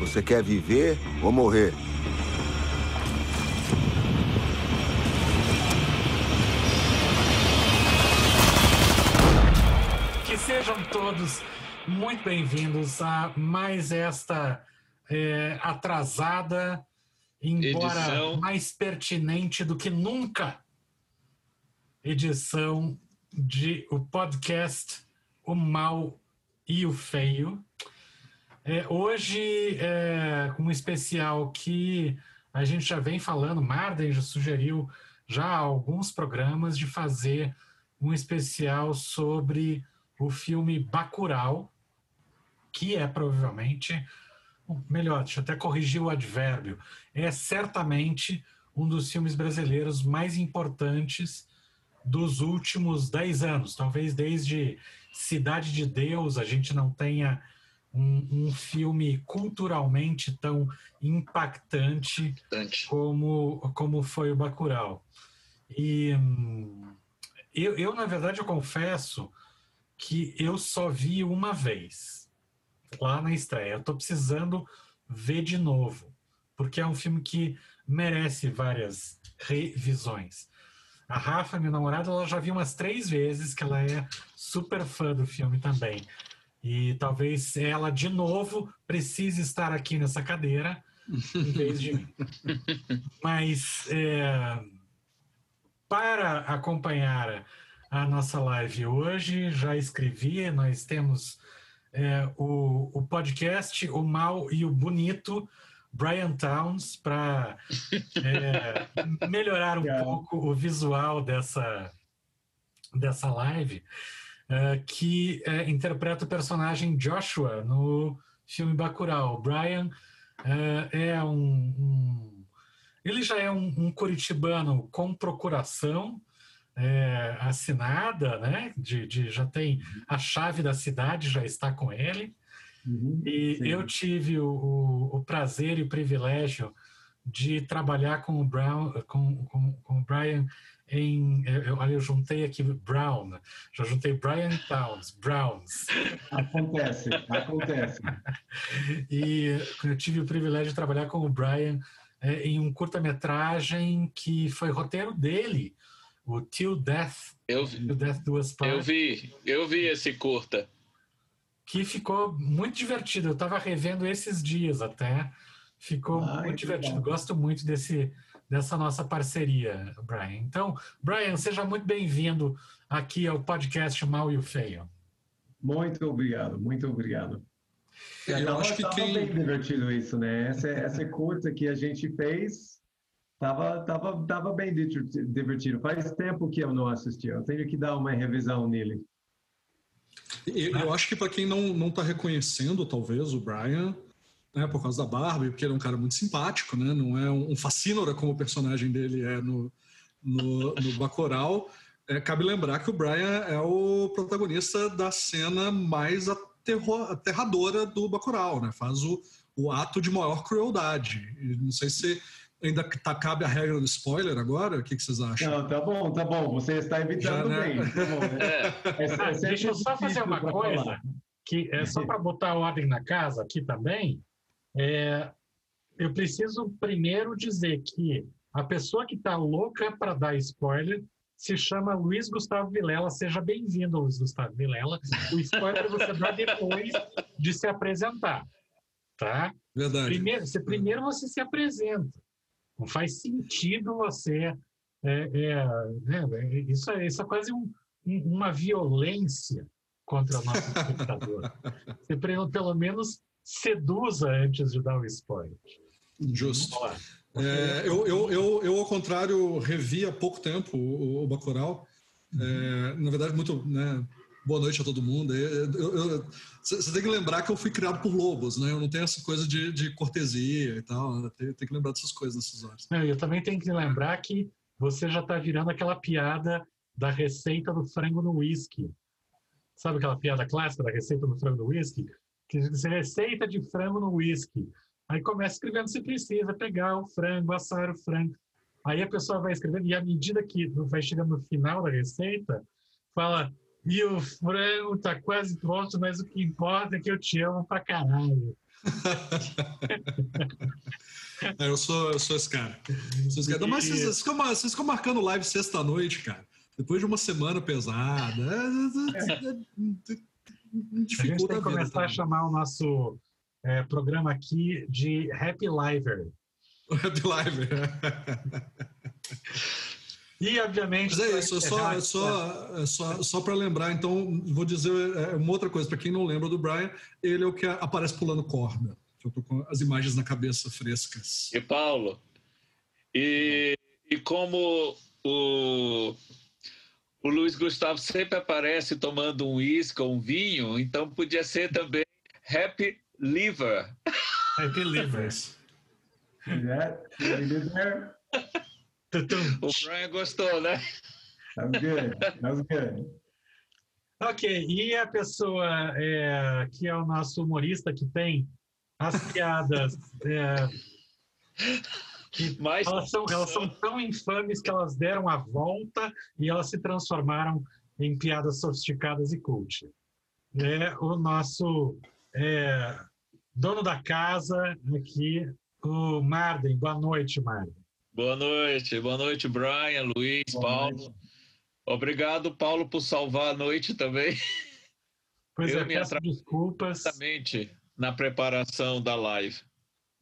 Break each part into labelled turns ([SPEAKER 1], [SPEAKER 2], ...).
[SPEAKER 1] Você quer viver ou morrer?
[SPEAKER 2] Que sejam todos muito bem-vindos a mais esta é, atrasada, embora
[SPEAKER 3] Edição.
[SPEAKER 2] mais pertinente do que nunca, edição de o podcast O Mal e o Feio. É, hoje, é, um especial que a gente já vem falando, Marden já sugeriu já alguns programas de fazer um especial sobre o filme Bacurau, que é provavelmente, melhor, deixa eu até corrigir o advérbio, é certamente um dos filmes brasileiros mais importantes dos últimos dez anos. Talvez desde Cidade de Deus a gente não tenha um, um filme culturalmente tão impactante
[SPEAKER 3] Importante.
[SPEAKER 2] como, como foi o Bacurau. E hum, eu, eu, na verdade, eu confesso que eu só vi uma vez lá na estreia. Eu tô precisando ver de novo, porque é um filme que merece várias revisões. A Rafa, minha namorada, ela já viu umas três vezes, que ela é super fã do filme também. E talvez ela, de novo, precise estar aqui nessa cadeira em vez de mim. Mas é, para acompanhar a nossa live hoje, já escrevi, nós temos é, o, o podcast O Mal e o Bonito, Brian Towns, para é, melhorar um pouco o visual dessa, dessa live, é, que é, interpreta o personagem Joshua no filme Bacurau. O Brian é, é um, um- Ele já é um, um curitibano com procuração é, assinada, né? De, de- já tem a chave da cidade, já está com ele.
[SPEAKER 4] Uhum.
[SPEAKER 2] E
[SPEAKER 4] Sim.
[SPEAKER 2] eu tive o, o- o prazer e o privilégio de trabalhar com o Brown, com, com, com o Brian em, eu, olha, eu juntei aqui Brown, já juntei Brian Towns, Browns,
[SPEAKER 4] Acontece, acontece.
[SPEAKER 2] e eu tive o privilégio de trabalhar com o Brian é, em um curta-metragem que foi roteiro dele, o Till Death,
[SPEAKER 3] Eu, vi-
[SPEAKER 2] Till Death Do Us
[SPEAKER 3] eu vi, eu vi esse curta.
[SPEAKER 2] que ficou muito divertido. Eu estava revendo esses dias até. Ficou
[SPEAKER 4] Ai,
[SPEAKER 2] muito divertido.
[SPEAKER 4] legal.
[SPEAKER 2] Gosto muito desse, dessa nossa parceria, Brian. Então, Brian, seja muito bem-vindo aqui ao podcast Mal e o Feio.
[SPEAKER 4] Muito obrigado, muito obrigado.
[SPEAKER 5] Eu
[SPEAKER 4] Tava-
[SPEAKER 5] acho que
[SPEAKER 4] tava
[SPEAKER 5] quem-
[SPEAKER 4] bem divertido isso, né? Essa, essa curta que a gente fez tava, tava, tava bem diverti- divertido. Faz tempo que eu não assisti. Eu tenho que dar uma revisão nele.
[SPEAKER 5] Eu, eu acho que para quem não não está reconhecendo, talvez, o Brian, né, por causa da barba, e porque ele é um cara muito simpático, né? Não é um, fascínora como o personagem dele é no, no, no Bacurau. É, cabe lembrar que o Brian é o protagonista da cena mais aterro- aterradora do Bacurau, né? Faz o, o ato de maior crueldade. E não sei se ainda tá, cabe a regra do spoiler agora. O que, que vocês acham?
[SPEAKER 4] Não, tá bom, tá bom. Você está evitando
[SPEAKER 5] Já, né?
[SPEAKER 4] bem. Tá bom, né?
[SPEAKER 3] É,
[SPEAKER 4] É- é
[SPEAKER 2] Ah, deixa eu só fazer uma coisa,
[SPEAKER 4] falar.
[SPEAKER 2] que é só para botar ordem na casa aqui também. É, eu preciso primeiro dizer que a pessoa que está louca para dar spoiler se chama Luiz Gustavo Vilela. Seja bem-vindo, Luiz Gustavo Vilela. O spoiler você dá depois de se apresentar, tá?
[SPEAKER 5] Verdade.
[SPEAKER 2] Primeiro, você, primeiro você se apresenta. Não faz sentido você. é, é, né, é, isso, é, isso é quase um- um- uma violência contra o nosso espectador. Você pelo menos seduza antes de dar o spoiler.
[SPEAKER 5] Justo. É, eu, eu, eu, eu, ao contrário, revi há pouco tempo o, o Bacurau. É, na verdade, muito. Né, boa noite a todo mundo. Você tem que lembrar que eu fui criado por lobos, né? Eu não tenho essa coisa de, de cortesia e tal. né? Tem, tem que lembrar dessas coisas nessas horas.
[SPEAKER 2] Não, eu também tenho que lembrar que você já está virando aquela piada da receita do frango no whisky. Sabe aquela piada clássica da receita do frango no whisky? Que receita de frango no whisky. Aí começa escrevendo, você precisa pegar o frango, assar o frango. Aí a pessoa vai escrevendo, e à medida que vai chegando no final da receita, fala, e o frango tá quase pronto, mas o que importa é que eu te amo pra caralho.
[SPEAKER 5] É, eu, sou, eu sou esse cara. Sou esse cara. Mas vocês, vocês, ficam, vocês ficam marcando live sexta-noite, cara. Depois de uma semana pesada. É, é,
[SPEAKER 2] é, a gente tem que começar também. a chamar o nosso é, programa aqui de Happy Liver.
[SPEAKER 5] Happy Liver.
[SPEAKER 2] E, obviamente.
[SPEAKER 5] Mas é isso, é só, é só, é só, só para lembrar, então, vou dizer é, uma outra coisa. Para quem não lembra do Brian, ele é o que aparece pulando corda. Eu estou com as imagens na cabeça frescas.
[SPEAKER 3] E Paulo, e, e como o, o Luiz Gustavo sempre aparece tomando um uísque ou um vinho, então podia ser também Happy Liver.
[SPEAKER 2] Happy Livers.
[SPEAKER 4] yeah,
[SPEAKER 3] o Brian gostou, né?
[SPEAKER 4] That was good. That was good.
[SPEAKER 2] Ok, e a pessoa é, que é o nosso humorista que tem as piadas é, que Mas... elas, são, elas são tão infames que elas deram a volta e elas se transformaram em piadas sofisticadas e cult. É o nosso é, dono da casa aqui, o Marden. Boa noite, Marden.
[SPEAKER 3] Boa noite, boa noite, Brian, Luiz, boa Paulo. Noite. Obrigado, Paulo, por salvar a noite também.
[SPEAKER 2] Pois Eu é, peço desculpas.
[SPEAKER 3] Exatamente na preparação da live.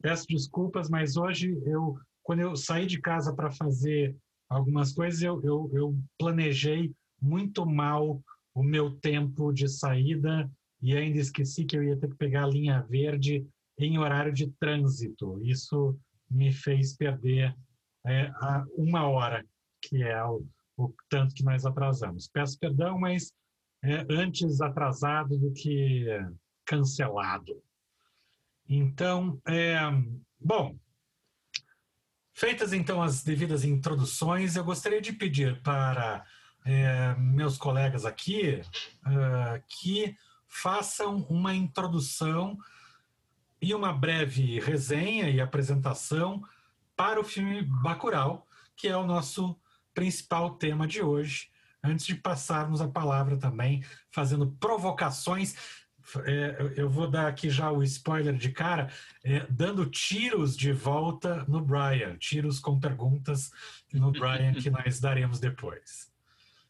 [SPEAKER 2] Peço desculpas, mas hoje eu, quando eu saí de casa para fazer algumas coisas, eu, eu, eu planejei muito mal o meu tempo de saída e ainda esqueci que eu ia ter que pegar a linha verde em horário de trânsito. Isso me fez perder é, uma hora, que é o, o, tanto que nós atrasamos. Peço perdão, mas é, antes atrasado do que cancelado. Então, é, bom, feitas então as devidas introduções, eu gostaria de pedir para é, meus colegas aqui uh, que façam uma introdução e uma breve resenha e apresentação para o filme Bacurau, que é o nosso principal tema de hoje. Antes de passarmos a palavra também, fazendo provocações, é, eu vou dar aqui já o spoiler de cara, é, dando tiros de volta no Brian, tiros com perguntas no Brian que nós daremos depois.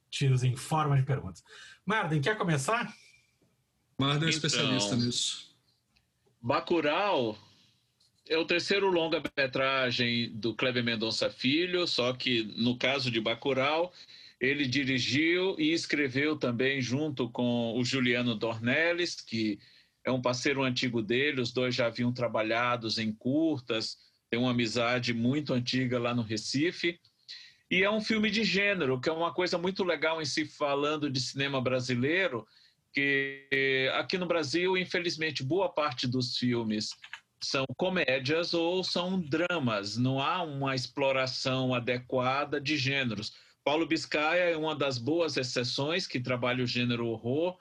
[SPEAKER 2] Tiros em forma de perguntas. Marden, quer começar?
[SPEAKER 5] Marden é especialista então, nisso.
[SPEAKER 3] Bacurau é o terceiro longa-metragem do Kleber Mendonça Filho, só que no caso de Bacurau, ele dirigiu e escreveu também junto com o Juliano Dornelles, que é um parceiro antigo dele, os dois já haviam trabalhado em curtas, tem uma amizade muito antiga lá no Recife. E é um filme de gênero, que é uma coisa muito legal em se si, falando de cinema brasileiro, que aqui no Brasil, infelizmente, boa parte dos filmes são comédias ou são dramas, não há uma exploração adequada de gêneros. Paulo Biscaia é uma das boas exceções que trabalha o gênero horror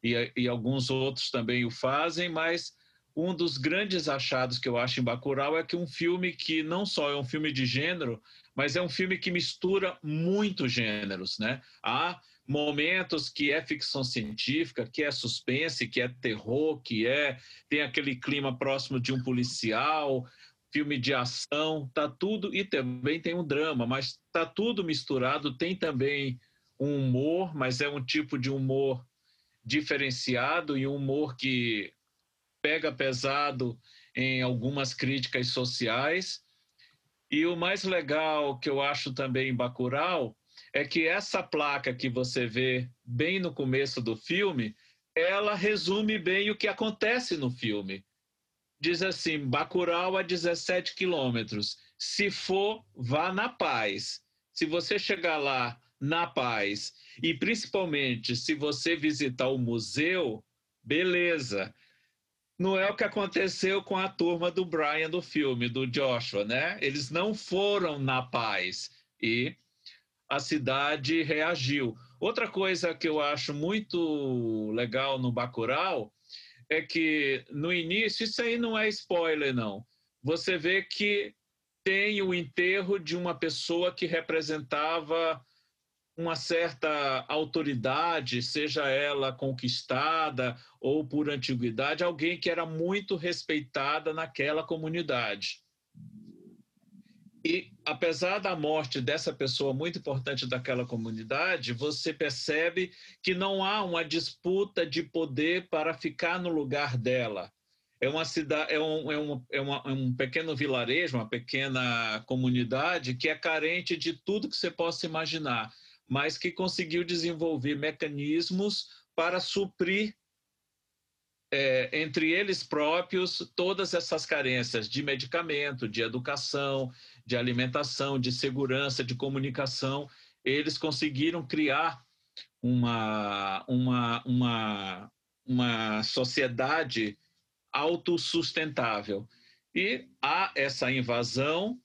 [SPEAKER 3] e, e alguns outros também o fazem, mas um dos grandes achados que eu acho em Bacurau é que um filme que não só é um filme de gênero, mas é um filme que mistura muitos gêneros, né? Há momentos que é ficção científica, que é suspense, que é terror, que é tem aquele clima próximo de um policial, filme de ação, tá tudo e também tem um drama, mas tá tudo misturado, tem também um humor, mas é um tipo de humor diferenciado e um humor que pega pesado em algumas críticas sociais. E o mais legal que eu acho também em Bacurau é que essa placa que você vê bem no começo do filme, ela resume bem o que acontece no filme. Diz assim: Bacurau a 17 quilômetros. Se for, vá na paz. Se você chegar lá na paz, e principalmente se você visitar o museu, beleza. Não é o que aconteceu com a turma do Brian do filme, do Joshua, né? Eles não foram na paz. E a cidade reagiu. Outra coisa que eu acho muito legal no Bacurau é que no início, isso aí não é spoiler não, você vê que tem o enterro de uma pessoa que representava uma certa autoridade, seja ela conquistada ou por antiguidade, alguém que era muito respeitada naquela comunidade. E apesar da morte dessa pessoa muito importante daquela comunidade, você percebe que não há uma disputa de poder para ficar no lugar dela. É uma cidade, é um, é um, é uma, é um pequeno vilarejo, uma pequena comunidade que é carente de tudo que você possa imaginar, mas que conseguiu desenvolver mecanismos para suprir é, entre eles próprios todas essas carências de medicamento, de educação, de alimentação, de segurança, de comunicação, eles conseguiram criar uma, uma, uma, uma sociedade autossustentável. E há essa invasão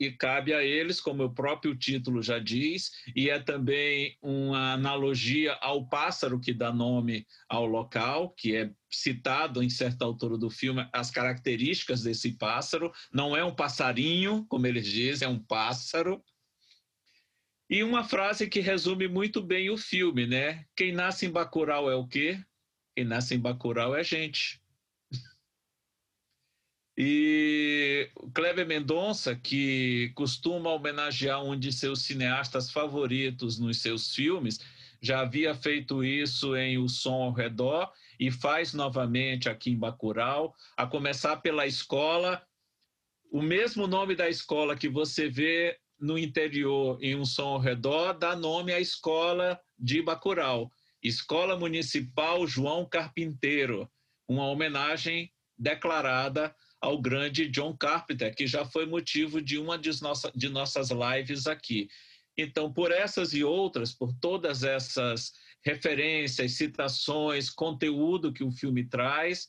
[SPEAKER 3] e cabe a eles, como o próprio título já diz, e é também uma analogia ao pássaro que dá nome ao local, que é citado em certa altura do filme as características desse pássaro. Não é um passarinho, como eles dizem, é um pássaro. E uma frase que resume muito bem o filme, né? Quem nasce em Bacurau é o quê? Quem nasce em Bacurau é gente. E o Kleber Mendonça, que costuma homenagear um de seus cineastas favoritos nos seus filmes, já havia feito isso em O Som ao Redor e faz novamente aqui em Bacurau, a começar pela escola. O mesmo nome da escola que você vê no interior em Um Som ao Redor dá nome à escola de Bacurau, Escola Municipal João Carpinteiro, uma homenagem declarada ao grande John Carpenter, que já foi motivo de uma de, nossa, de nossas lives aqui. Então, por essas e outras, por todas essas referências, citações, conteúdo que o filme traz,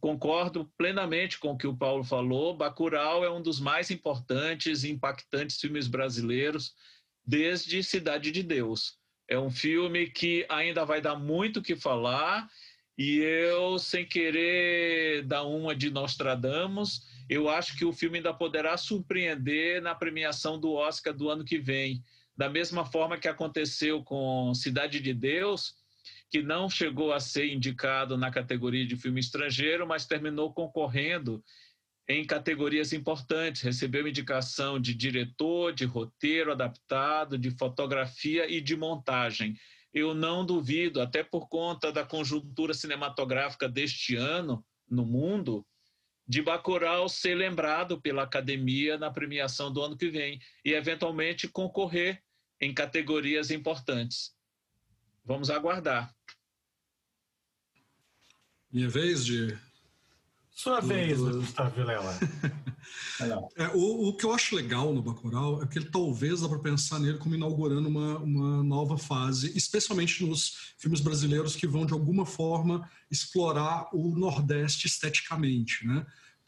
[SPEAKER 3] concordo plenamente com o que o Paulo falou. Bacurau é um dos mais importantes e impactantes filmes brasileiros desde Cidade de Deus. É um filme que ainda vai dar muito o que falar e eu, sem querer dar uma de Nostradamus, eu acho que o filme ainda poderá surpreender na premiação do Oscar do ano que vem. Da mesma forma que aconteceu com Cidade de Deus, que não chegou a ser indicado na categoria de filme estrangeiro, mas terminou concorrendo em categorias importantes. Recebeu indicação de diretor, de roteiro adaptado, de fotografia e de montagem eu não duvido, até por conta da conjuntura cinematográfica deste ano no mundo, de Bacurau ser lembrado pela academia na premiação do ano que vem e eventualmente concorrer em categorias importantes. Vamos aguardar.
[SPEAKER 5] Minha vez de
[SPEAKER 2] sua vez, Gustavo Vilela.
[SPEAKER 5] é, o, o, que eu acho legal no Bacurau é que ele talvez dá para pensar nele como inaugurando uma, uma nova fase, especialmente nos filmes brasileiros que vão de alguma forma explorar o Nordeste esteticamente, né?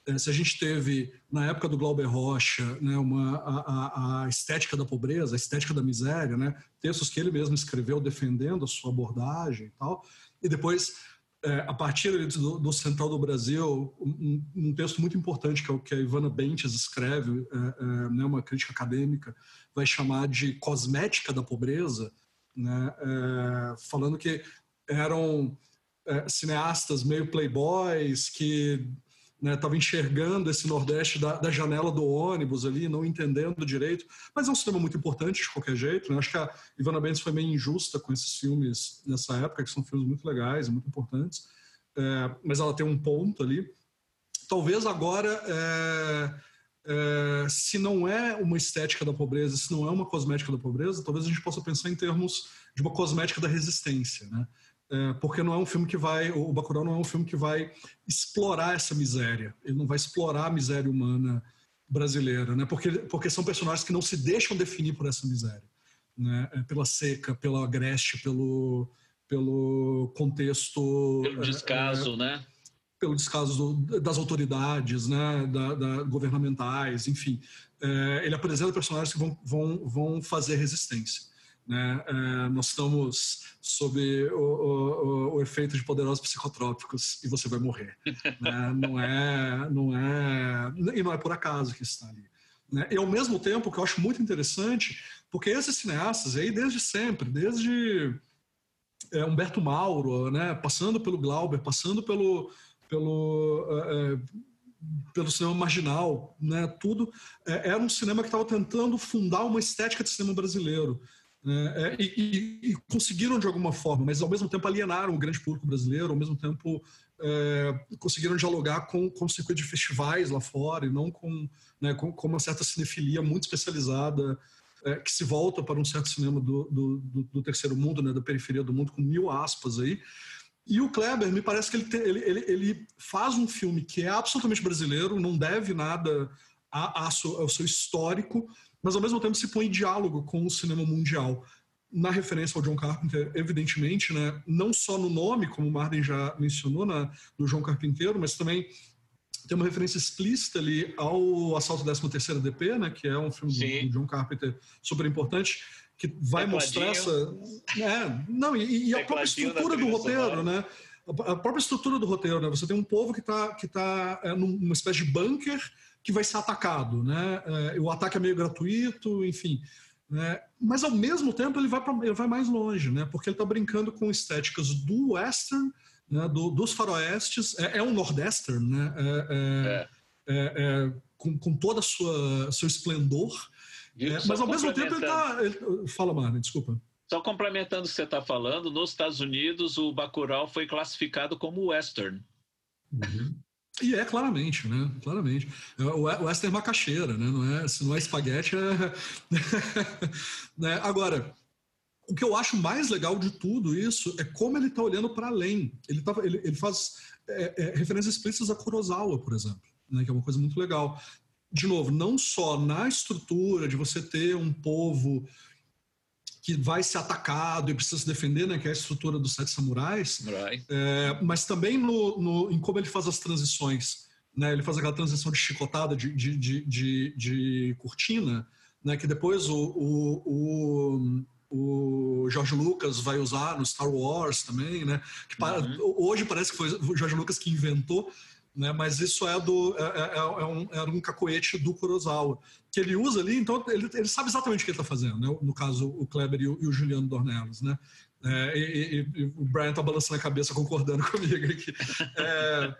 [SPEAKER 5] É, se a gente teve na época do Glauber Rocha, né, uma a, a, estética da pobreza, a estética da miséria, né, textos que ele mesmo escreveu defendendo a sua abordagem e tal, e depois é, a partir do, do, Central do Brasil, um, um, texto muito importante que é o que a Ivana Bentes escreve, é, é, né, uma crítica acadêmica, vai chamar de cosmética da pobreza, né, é, falando que eram é, cineastas meio playboys que estava né, enxergando esse Nordeste da, da, janela do ônibus ali, não entendendo direito. Mas é um cinema muito importante de qualquer jeito. Né? Acho que a Ivana Bentes foi meio injusta com esses filmes nessa época, que são filmes muito legais muito importantes. É, mas ela tem um ponto ali. Talvez agora, é, é, se não é uma estética da pobreza, se não é uma cosmética da pobreza, talvez a gente possa pensar em termos de uma cosmética da resistência, né? É, porque não é um filme que vai, o Bacurau não é um filme que vai explorar essa miséria, ele não vai explorar a miséria humana brasileira, né? Porque porque são personagens que não se deixam definir por essa miséria, né? É, pela seca, pela agreste, pelo pelo contexto,
[SPEAKER 3] pelo descaso, é, né?
[SPEAKER 5] Pelo descaso do, das autoridades, né? Da, da governamentais, enfim, é, ele apresenta personagens que vão vão vão fazer resistência. Né? É, nós estamos sob o, o, o, efeito de poderosos psicotrópicos e você vai morrer. né? Não é, não é e não é por acaso que está ali. Né? E ao mesmo tempo, que eu acho muito interessante, porque esses cineastas aí, desde sempre, desde é, Humberto Mauro, né, passando pelo Glauber, passando pelo, pelo, é, pelo cinema marginal, né, tudo, é, era um cinema que estava tentando fundar uma estética de cinema brasileiro. Né, e, e, e, conseguiram de alguma forma, mas ao mesmo tempo alienaram o grande público brasileiro, ao mesmo tempo é, conseguiram dialogar com, com o circuito de festivais lá fora e não com, né, com, com uma certa cinefilia muito especializada é, que se volta para um certo cinema do, do, do, do terceiro mundo, né, da periferia do mundo, com mil aspas aí. E o Kleber, me parece que ele, tem, ele, ele, ele, faz um filme que é absolutamente brasileiro, não deve nada a, a ao seu histórico, mas ao mesmo tempo se põe em diálogo com o cinema mundial na referência ao John Carpenter, evidentemente, né, não só no nome, como o Marden já mencionou, na, do João Carpinteiro, mas também tem uma referência explícita ali ao Assalto 13º DP, né, que é um filme do, do, John Carpenter super importante, que vai mostrar essa... É, não, e, e a própria estrutura do roteiro, né? A própria estrutura do roteiro, né? Você tem um povo que está que tá, é, numa espécie de bunker que vai ser atacado, né? É, o ataque é meio gratuito, enfim... Né? Mas ao mesmo tempo ele vai, pra, ele vai mais longe, né? porque ele está brincando com estéticas do western, né? do, dos faroestes, é, é um nordestern, né? É, é, é. é com, com sua seu esplendor, mas ao mesmo tempo ele está... Fala, Marne, desculpa.
[SPEAKER 3] Só complementando o que você está falando, nos Estados Unidos o Bacurau foi classificado como western.
[SPEAKER 5] Uhum. E é claramente, né? Claramente. É, o western é macaxeira, né? Não é, se não é espaguete, é... né? Agora, o que eu acho mais legal de tudo isso é como ele está olhando para além. Ele, tá, ele, ele faz é, é, referências explícitas a Kurosawa, por exemplo, né? que é uma coisa muito legal. De novo, não só na estrutura de você ter um povo que vai ser atacado e precisa se defender, né, que é a estrutura dos Sete Samurais, é, mas também no, no, em como ele faz as transições. Né, ele faz aquela transição de chicotada de, de, de, de, de cortina, né, que depois o, o, o, o George Lucas vai usar no Star Wars também, né, que para, uhum. hoje parece que foi o George Lucas que inventou, né, mas isso é do é, é, é, é um, era um cacoete do Kurosawa que ele usa ali, então ele, ele sabe exatamente o que ele está fazendo, né? no caso o Kleber e o, e o Juliano Dornelis, né? É, e, e, o Brian está balançando a cabeça concordando comigo aqui. É,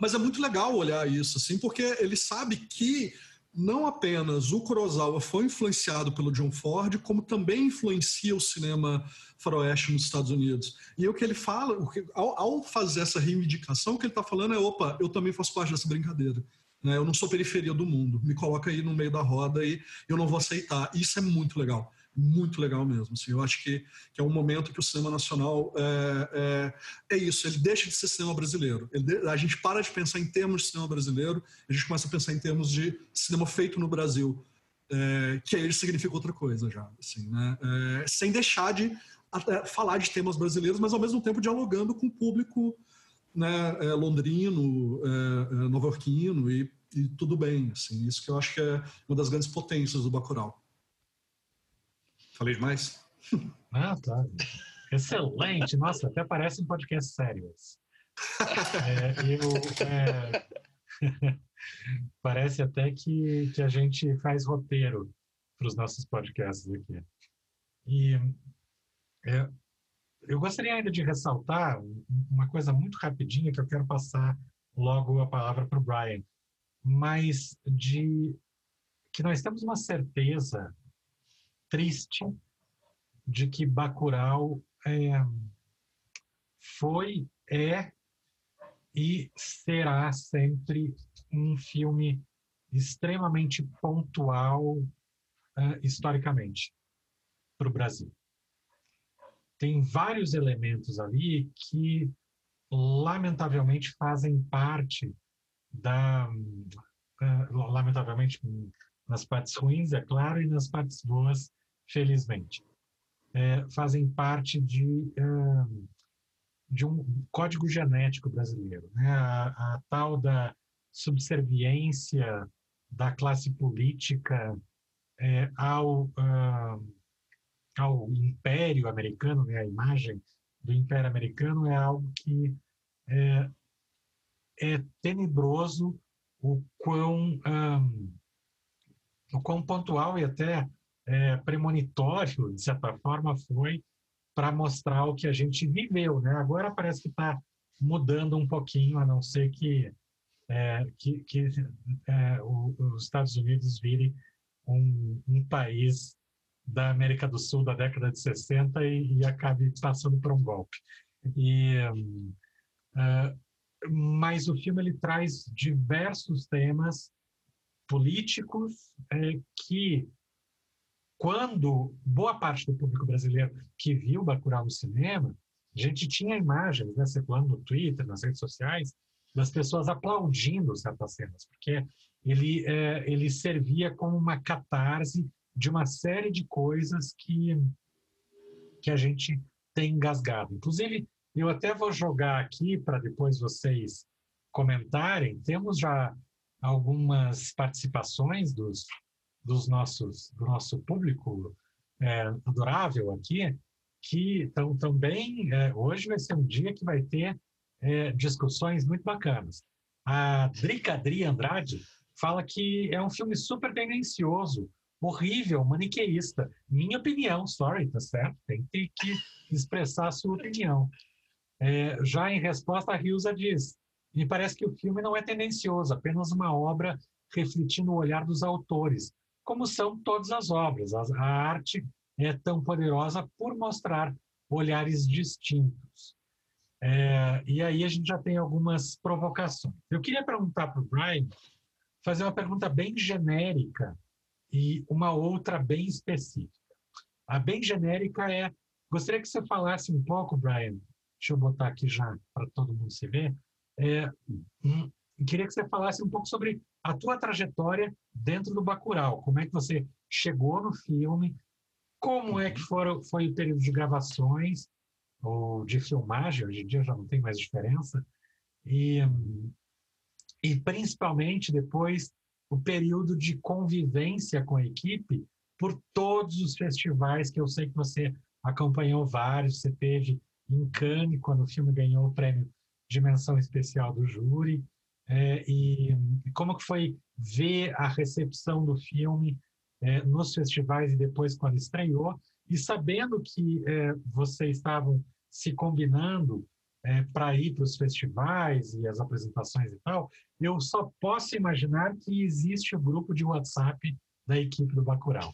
[SPEAKER 5] mas é muito legal olhar isso, assim, porque ele sabe que não apenas o Kurosawa foi influenciado pelo John Ford, como também influencia o cinema faroeste nos Estados Unidos. E o que ele fala, ao, ao fazer essa reivindicação, o que ele está falando é: opa, eu também faço parte dessa brincadeira. Né? Eu não sou periferia do mundo. Me coloca aí no meio da roda e eu não vou aceitar. Isso é muito legal. Muito legal mesmo. Assim, eu acho que, que é um momento que o cinema nacional é, é, é isso. Ele deixa de ser cinema brasileiro. Ele, a gente para de pensar em termos de cinema brasileiro, a gente começa a pensar em termos de cinema feito no Brasil. É, que aí significa outra coisa já, assim, né? É, sem deixar de falar de temas brasileiros, mas ao mesmo tempo dialogando com o público né, é, londrino, é, é, nova-iorquino e, e, tudo bem. Assim, isso que eu acho que é uma das grandes potências do Bacurau. Falei demais?
[SPEAKER 2] Ah, tá. Excelente. Nossa, até parece um podcast sério. É, eu, é, parece até que, que a gente faz roteiro para os nossos podcasts aqui. E é, eu gostaria ainda de ressaltar uma coisa muito rapidinha que eu quero passar logo a palavra para o Brian, mas de que nós temos uma certeza triste de que Bacurau é, foi, é e será sempre um filme extremamente pontual uh, historicamente para o Brasil tem vários elementos ali que, lamentavelmente, fazem parte da. Uh, lamentavelmente, nas partes ruins, é claro, e nas partes boas, felizmente. É, fazem parte de, uh, de um código genético brasileiro. Né? A, a tal da subserviência da classe política é, ao. Uh, ao Império Americano, né, a imagem do Império Americano é algo que é, é tenebroso o quão, um, o quão pontual e até é, premonitório, de certa forma, foi para mostrar o que a gente viveu. Né? Agora parece que está mudando um pouquinho, a não ser que, é, que, que é, o, os Estados Unidos virem um, um, país da América do Sul da década de 60 e, e acabe passando por um golpe. E, uh, mas o filme ele traz diversos temas políticos é, que quando boa parte do público brasileiro que viu Bacurau no cinema, a gente tinha imagens, né, circulando no Twitter, nas redes sociais, das pessoas aplaudindo certas cenas, porque ele, é, ele servia como uma catarse de uma série de coisas que, que a gente tem engasgado. Inclusive, eu até vou jogar aqui para depois vocês comentarem. Temos já algumas participações dos, dos nossos, do nosso público é, adorável aqui, que estão também. É, hoje vai ser um dia que vai ter é, discussões muito bacanas. A Dricadri Andrade fala que é um filme super tendencioso, horrível, maniqueísta. Minha opinião, sorry, tá certo? Tem, tem que expressar a sua opinião. É, já em resposta, a Hilza diz: me parece que o filme não é tendencioso, apenas uma obra refletindo o olhar dos autores, como são todas as obras. A, arte é tão poderosa por mostrar olhares distintos. É, e aí a gente já tem algumas provocações. Eu queria perguntar para o Brian, fazer uma pergunta bem genérica e uma outra bem específica. A bem genérica é, gostaria que você falasse um pouco, Brian, deixa eu botar aqui já para todo mundo se ver, é, hum, queria que você falasse um pouco sobre a tua trajetória dentro do Bacurau, como é que você chegou no filme, como é que foram, foi o período de gravações ou de filmagem, hoje em dia já não tem mais diferença, e, e principalmente depois o período de convivência com a equipe por todos os festivais que eu sei que você acompanhou vários, você teve em Cannes, quando o filme ganhou o prêmio Dimensão Especial do Júri, é, e como que foi ver a recepção do filme é, nos festivais e depois quando estreou, e sabendo que é, vocês estavam se combinando é, para ir para os festivais e as apresentações e tal, eu só posso imaginar que existe o um grupo de WhatsApp da equipe do Bacurau.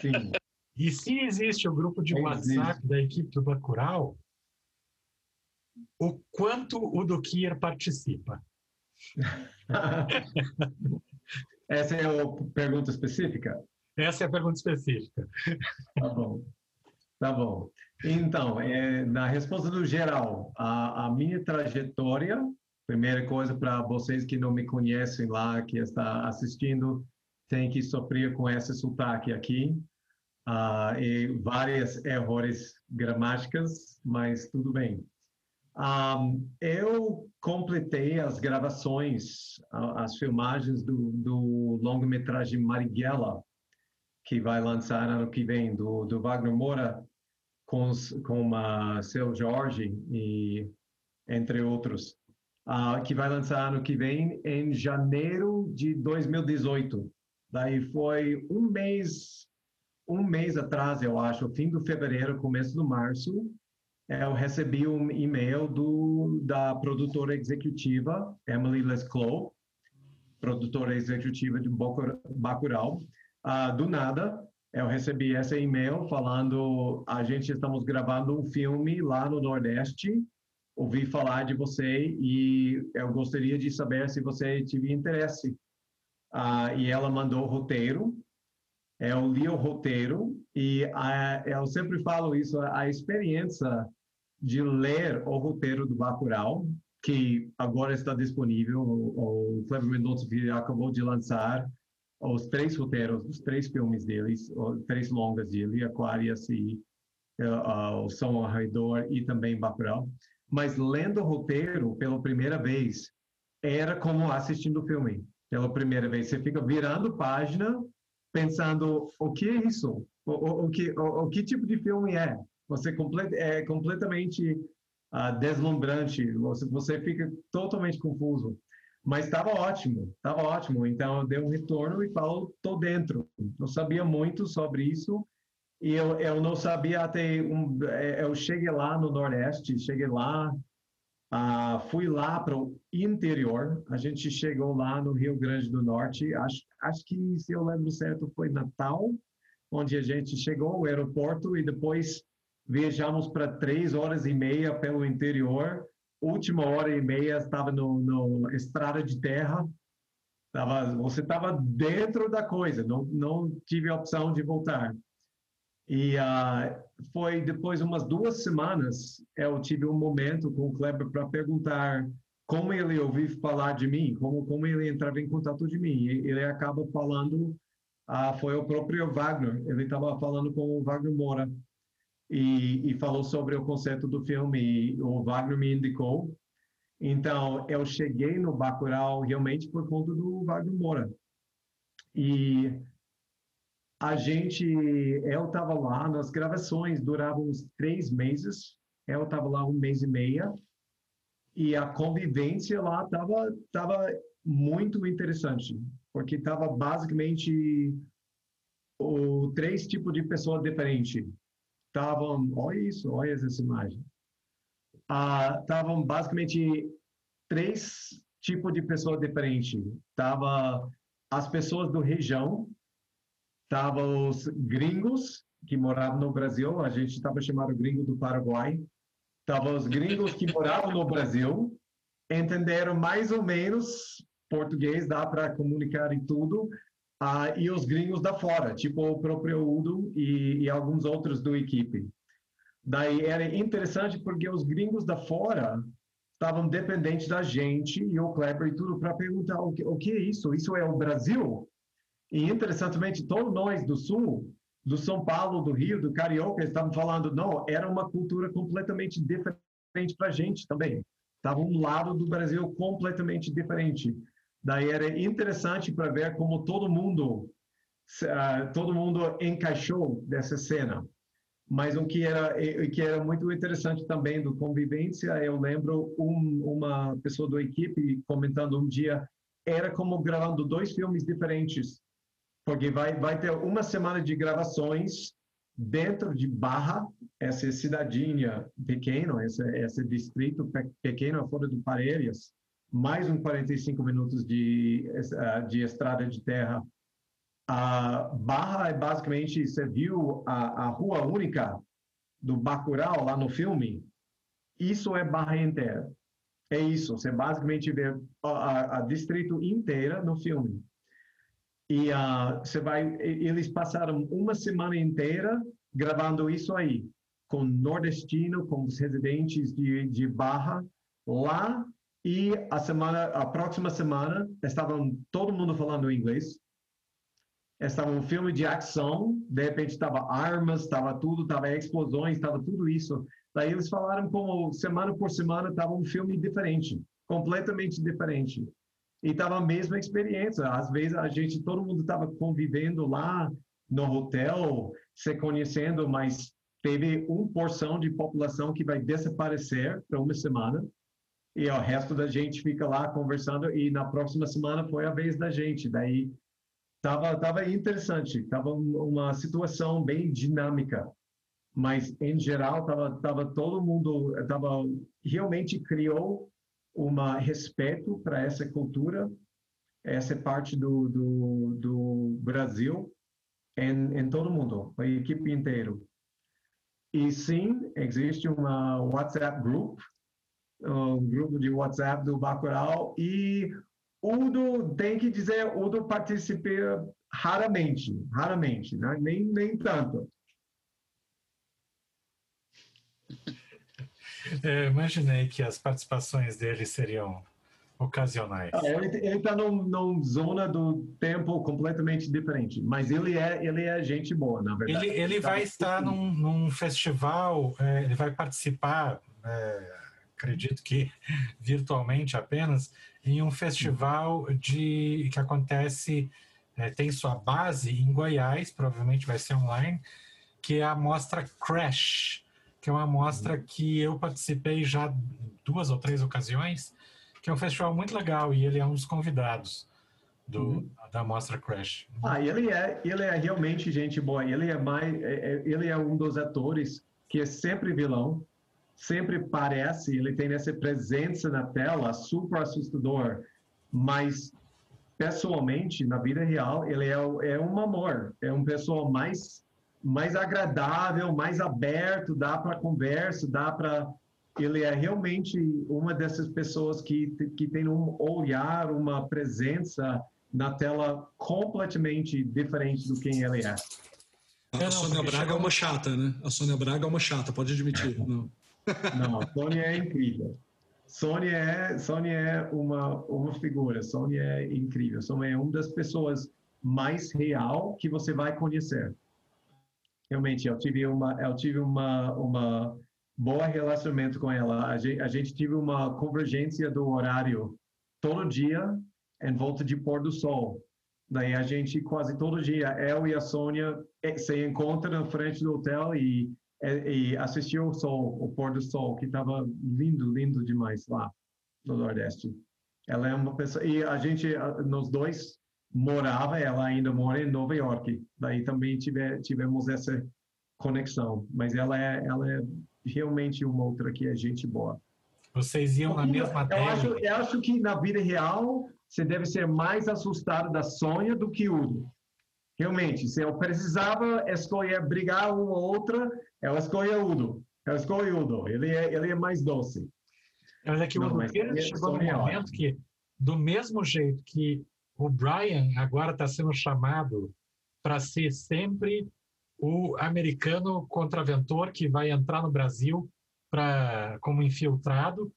[SPEAKER 2] Sim. E se existe o um grupo de WhatsApp da equipe do Bacurau, o quanto o Dukier participa?
[SPEAKER 4] Essa é a pergunta específica?
[SPEAKER 2] Essa é a pergunta específica.
[SPEAKER 4] Tá bom. Tá bom. Então, é, na resposta do geral, a, a minha trajetória, primeira coisa para vocês que não me conhecem lá, que está assistindo, tem que sofrer com esse sotaque aqui. Uh, e vários erros gramáticos, mas tudo bem. Um, eu completei as gravações, as filmagens do, do longa-metragem Marighella, que vai lançar ano que vem, do, do Wagner Moura, com, com o Seu Jorge, e, entre outros, uh, que vai lançar ano que vem, em janeiro de 2018. Daí foi um mês, um mês atrás, eu acho, fim do fevereiro, começo do março, eu recebi um e-mail do, da produtora executiva, Emily Lesclos, produtora executiva de Bacurau. Uh, do nada, eu recebi esse e-mail falando a gente estamos gravando um filme lá no Nordeste, ouvi falar de você e eu gostaria de saber se você tiver interesse. Uh, e ela mandou o roteiro, eu li o roteiro e uh, eu sempre falo isso, a experiência de ler o roteiro do Bacurau, que agora está disponível. O, o Cleber Mendonça Filho acabou de lançar os três roteiros, os três filmes deles, três longas dele, Aquarius e uh, O Som Arredor e também Bacurau. Mas lendo o roteiro pela primeira vez, era como assistindo o filme pela primeira vez. Você fica virando página, pensando, o que é isso? O, o, o que, o, o que tipo de filme é? Você é completamente uh, deslumbrante, você, você fica totalmente confuso. Mas estava ótimo, estava ótimo. Então, eu dei um retorno e falo, estou dentro. Não sabia muito sobre isso. E eu, eu não sabia até... Um, é, eu cheguei lá no Nordeste, cheguei lá, uh, fui lá para o interior. A gente chegou lá no Rio Grande do Norte. Acho, acho que, se eu lembro certo, foi Natal, onde a gente chegou ao aeroporto e depois viajamos para três horas e meia pelo interior última hora e meia estava no, no estrada de terra. Tava, você estava dentro da coisa, não, não tive a opção de voltar. E uh, foi depois umas duas semanas eu tive um momento com o Kleber para perguntar como ele ouviu falar de mim, como como ele entrava em contato de mim. E ele acaba falando, uh, foi o próprio Wagner. Ele estava falando com o Wagner Moura e, e, falou sobre o conceito do filme e o Wagner me indicou. Então, eu cheguei no Bacurau realmente por conta do Wagner Moura. E a gente, eu estava lá nas gravações, duravam uns três meses. Eu estava lá um mês e meia e a convivência lá estava tava muito interessante, porque estava basicamente o três tipos de pessoas diferentes estavam, olha isso, olha essa imagem. Estavam ah, basicamente três tipos de pessoas diferentes. Tava as pessoas do região, tava os gringos que moravam no Brasil, a gente estava chamando gringo do Paraguai. Tava os gringos que moravam no Brasil, entenderam mais ou menos português, dá para comunicar e tudo, uh, e os gringos da fora, tipo o próprio Udo e, e, alguns outros do equipe. Daí era interessante porque os gringos da fora estavam dependentes da gente e o Kleber e tudo para perguntar o que, o que é isso? Isso é o Brasil? E interessantemente, todos nós do Sul, do São Paulo, do Rio, do Carioca, estavam falando, não, era uma cultura completamente diferente para a gente também. Estava um lado do Brasil completamente diferente. Daí era interessante para ver como todo mundo uh, todo mundo encaixou dessa cena. Mas o que era o que era muito interessante também do convivência, eu lembro um, uma pessoa da equipe comentando um dia era como gravando dois filmes diferentes, porque vai vai ter uma semana de gravações dentro de Barra, essa cidadinha pequena, esse, esse distrito pequeno fora do Parelhas, mais uns 45 minutos de, eh, de estrada de terra. A Barra é basicamente, você viu a, a rua única do Bacurau lá no filme? Isso é Barra inteira. É isso, você basicamente vê a, a distrito inteira no filme. E uh, você vai, eles passaram uma semana inteira gravando isso aí, com nordestino, com os residentes de, de Barra, lá e a semana, a próxima semana, estavam todo mundo falando inglês. Estava um filme de ação, de repente estava armas, estava tudo, estava explosões, estava tudo isso. Daí eles falaram como semana por semana estava um filme diferente, completamente diferente. E estava a mesma experiência. Às vezes a gente, todo mundo estava convivendo lá no hotel, se conhecendo, mas teve uma porção de população que vai desaparecer para uma semana e o resto da gente fica lá conversando e na próxima semana foi a vez da gente. Daí tava tava interessante, tava uma situação bem dinâmica, mas em geral tava tava todo mundo tava realmente criou uma respeito para essa cultura, essa parte do, do, do Brasil em, em todo mundo, a equipe inteira. E sim, existe uma WhatsApp group um grupo de WhatsApp do Bacurau e Udo, tem que dizer, Udo participa raramente, raramente, né? nem, nem tanto.
[SPEAKER 2] É, imaginei que as participações dele seriam ocasionais.
[SPEAKER 4] Ah, ele está numa zona do tempo completamente diferente, mas ele é ele é gente boa, na verdade.
[SPEAKER 2] Ele, ele vai estar num, num festival, é, ele vai participar é, acredito que virtualmente apenas, em um festival de que acontece, é, tem sua base em Goiás, provavelmente vai ser online, que é a mostra Crash, que é uma mostra que eu participei já duas ou três ocasiões, que é um festival muito legal e ele é um dos convidados do,
[SPEAKER 4] Uhum.
[SPEAKER 2] da Mostra Crash.
[SPEAKER 4] Ah, ele é, ele é realmente gente boa. Ele é mais, é- é- ele é um dos atores que é sempre vilão, sempre parece, ele tem essa presença na tela super assustador, mas pessoalmente na vida real ele é, é um amor, é um pessoa mais mais agradável, mais aberto, dá para conversa, dá para ele é realmente uma dessas pessoas que que tem um olhar, uma presença na tela completamente diferente do quem ele é.
[SPEAKER 5] A Sônia Braga é uma chata, né? A Sônia Braga é uma chata, pode admitir. Não.
[SPEAKER 4] Não, a Sônia é incrível. Sônia é, Sônia é uma, uma figura, Sônia é incrível. Sônia é uma das pessoas mais real que você vai conhecer. Realmente, eu tive uma, eu tive uma, uma boa relacionamento com ela. A gente, a gente tive uma convergência do horário todo dia em volta de pôr do sol. Daí a gente quase todo dia, eu e a Sônia eh, se encontra na frente do hotel e e, e assistiu o sol, o pôr do sol, que estava lindo, lindo demais lá no Nordeste. Ela é uma pessoa e a gente, nós dois morava, ela ainda mora em Nova York. Daí também tive, tivemos essa conexão. Mas ela é, ela é realmente uma outra que é gente boa.
[SPEAKER 2] Vocês iam na mesma
[SPEAKER 4] eu, acho, eu acho que na vida real você deve ser mais assustado da Sônia do que Udo. Realmente, se eu precisava escolher brigar uma ou outra, eu escolho Udo. Eu escolho Udo. Ele é, ele é mais doce.
[SPEAKER 2] Mas é que o Duqueira
[SPEAKER 4] é
[SPEAKER 2] chegou no momento que, do mesmo jeito que o Brian agora está sendo chamado para ser sempre o americano contraventor que vai entrar no Brasil pra, como infiltrado,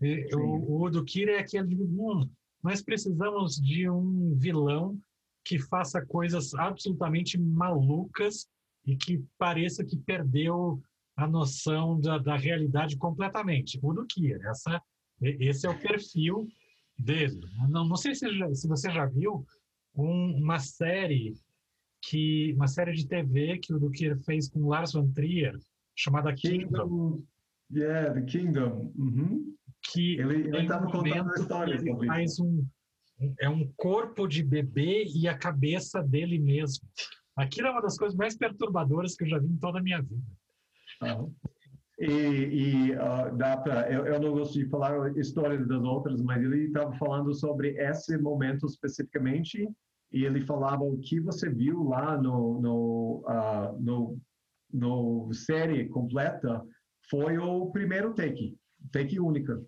[SPEAKER 2] e o, o Duqueira é aquele de, hum, nós precisamos de um vilão que faça coisas absolutamente malucas e que pareça que perdeu a noção da, da realidade completamente. O Duquia, essa, esse é o perfil dele. Não, não sei se, se você já viu um- uma série que uma série de TV que o Duquia fez com Lars von Trier chamada Kingdom,
[SPEAKER 4] Kingdom. Yeah, the Kingdom. Uhum.
[SPEAKER 2] que
[SPEAKER 4] Ele estava
[SPEAKER 2] um
[SPEAKER 4] contando a história
[SPEAKER 2] ele faz um é um corpo de bebê e a cabeça dele mesmo. Aquilo é uma das coisas mais perturbadoras que eu já vi em toda a minha vida.
[SPEAKER 4] Aham. E, e ah, dá pra, eu, eu não gosto de falar a história das outras, mas ele estava falando sobre esse momento especificamente e ele falava o que você viu lá no no, ah, no, no série completa foi o primeiro take, take única.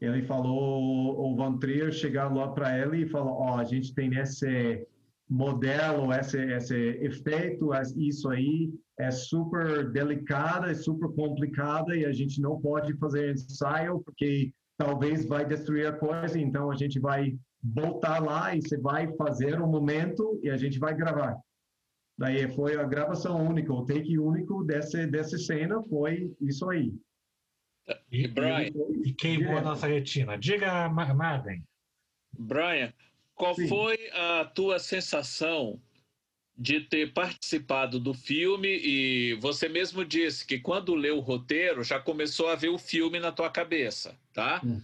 [SPEAKER 4] Ele falou, o Van Trier chegar lá para ele e falou, ó, a gente tem esse modelo, esse, esse efeito, as- isso aí é super delicada, é super complicada e a gente não pode fazer ensaio porque talvez vai destruir a coisa, então a gente vai voltar lá e você vai fazer um momento e a gente vai gravar. Daí foi a gravação única, o take único dessa, dessa cena foi isso aí.
[SPEAKER 3] E Brian,
[SPEAKER 2] E queimou a nossa retina. Diga, Ma- Marden.
[SPEAKER 3] Brian, qual
[SPEAKER 4] Sim.
[SPEAKER 3] foi a tua sensação de ter participado do filme e você mesmo disse que quando leu o roteiro já começou a ver o filme na tua cabeça, tá?
[SPEAKER 4] Hum.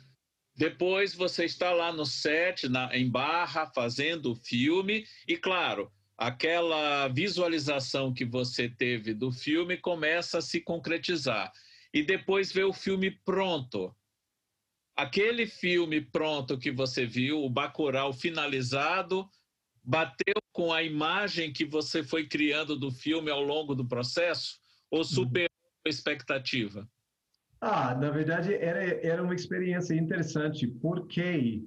[SPEAKER 3] Depois você está lá no set, na, em Barra, fazendo o filme e, claro, aquela visualização que você teve do filme começa a se concretizar. E depois vê o filme pronto. Aquele filme pronto que você viu, o Bacurau finalizado, bateu com a imagem que você foi criando do filme ao longo do processo? Ou superou a expectativa?
[SPEAKER 4] Ah, na verdade era, era uma experiência interessante porque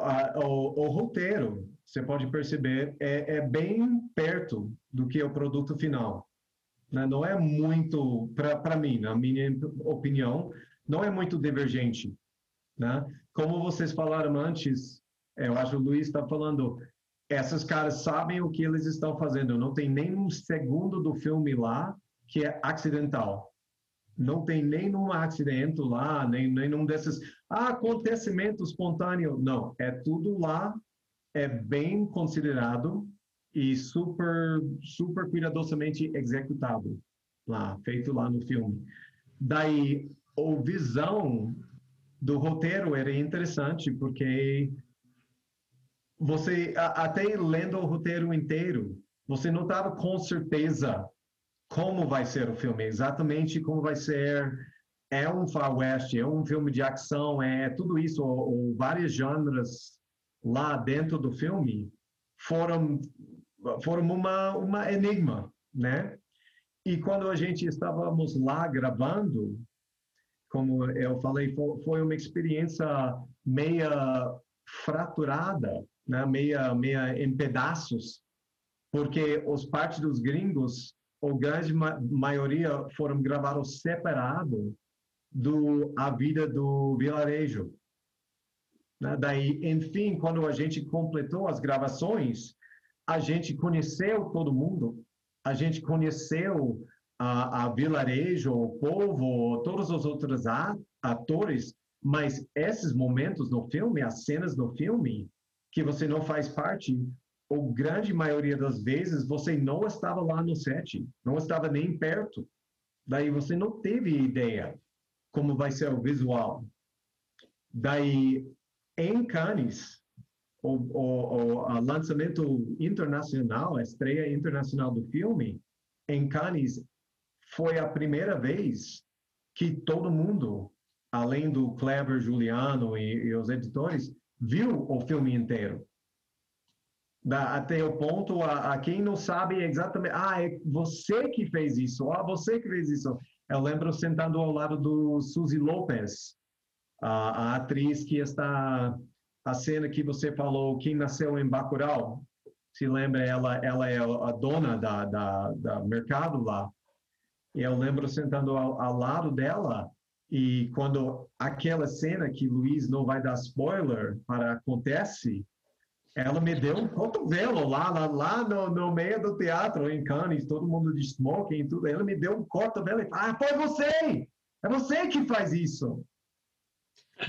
[SPEAKER 4] ah, o, o roteiro, você pode perceber, é, é bem perto do que é o produto final. né? Não é muito, para mim, na minha opinião, não é muito divergente. Né? Como vocês falaram antes, eu acho que o Luiz está falando, essas caras sabem o que eles estão fazendo. Não tem nem um segundo do filme lá que é acidental não tem nenhum acidente lá, nem nenhum desses ah, acontecimento espontâneo. Não, é tudo lá, é bem considerado e super, super cuidadosamente executado lá, feito lá no filme. Daí, a visão do roteiro era interessante porque você até lendo o roteiro inteiro, você não estava com certeza como vai ser o filme, exatamente como vai ser. É um faroeste, é um filme de ação, é tudo isso, ou, ou vários gêneros lá dentro do filme foram foram uma uma enigma, né? E quando a gente estávamos lá gravando, como eu falei, foi uma experiência meia fraturada, né? meia meia em pedaços, porque os partes dos gringos, a grande ma maioria foram gravados separado do a vida do vilarejo. Né? Daí, enfim, quando a gente completou as gravações, a gente conheceu todo mundo, a gente conheceu a, a vilarejo, o povo, todos os outros atores, mas esses momentos no filme, as cenas no filme, que você não faz parte, ou grande maioria das vezes você não estava lá no set, não estava nem perto. Daí você não teve ideia como vai ser o visual. Daí, em Cannes, o, o, o lançamento internacional, a estreia internacional do filme, em Cannes, foi a primeira vez que todo mundo, além do Kleber, Juliano e, e os editores, viu o filme inteiro. Da, até o ponto a, a, quem não sabe exatamente, ah, é você que fez isso, ah, você que fez isso. Eu lembro sentando ao lado do Suzy Lopes, a, a atriz que está a cena que você falou, quem nasceu em Bacurau, se lembra, ela, ela é a dona da, da, da mercado lá. Eu lembro sentando ao, ao, lado dela e quando aquela cena que Luiz não vai dar spoiler para acontece, ela me deu um cotovelo lá, lá, lá no, no, meio do teatro em Cannes, todo mundo de smoking e tudo. Ela me deu um cotovelo e falou, ah, foi você! É você que faz isso!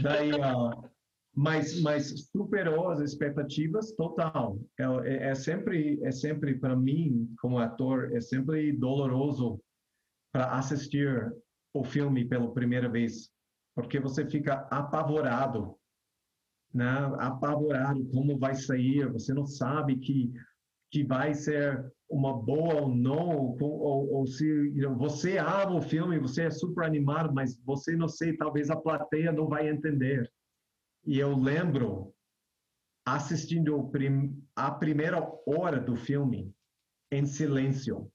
[SPEAKER 4] Daí, uh, mas, mas superou as expectativas total. É, é, é sempre, é sempre para mim, como ator, é sempre doloroso para assistir o filme pela primeira vez, porque você fica apavorado né, apavorado como vai sair, você não sabe que que vai ser uma boa ou não, ou, ou, ou se you know, você ama o filme, você é super animado, mas você não sei, talvez a plateia não vai entender. E eu lembro assistindo a primeira hora do filme em silêncio.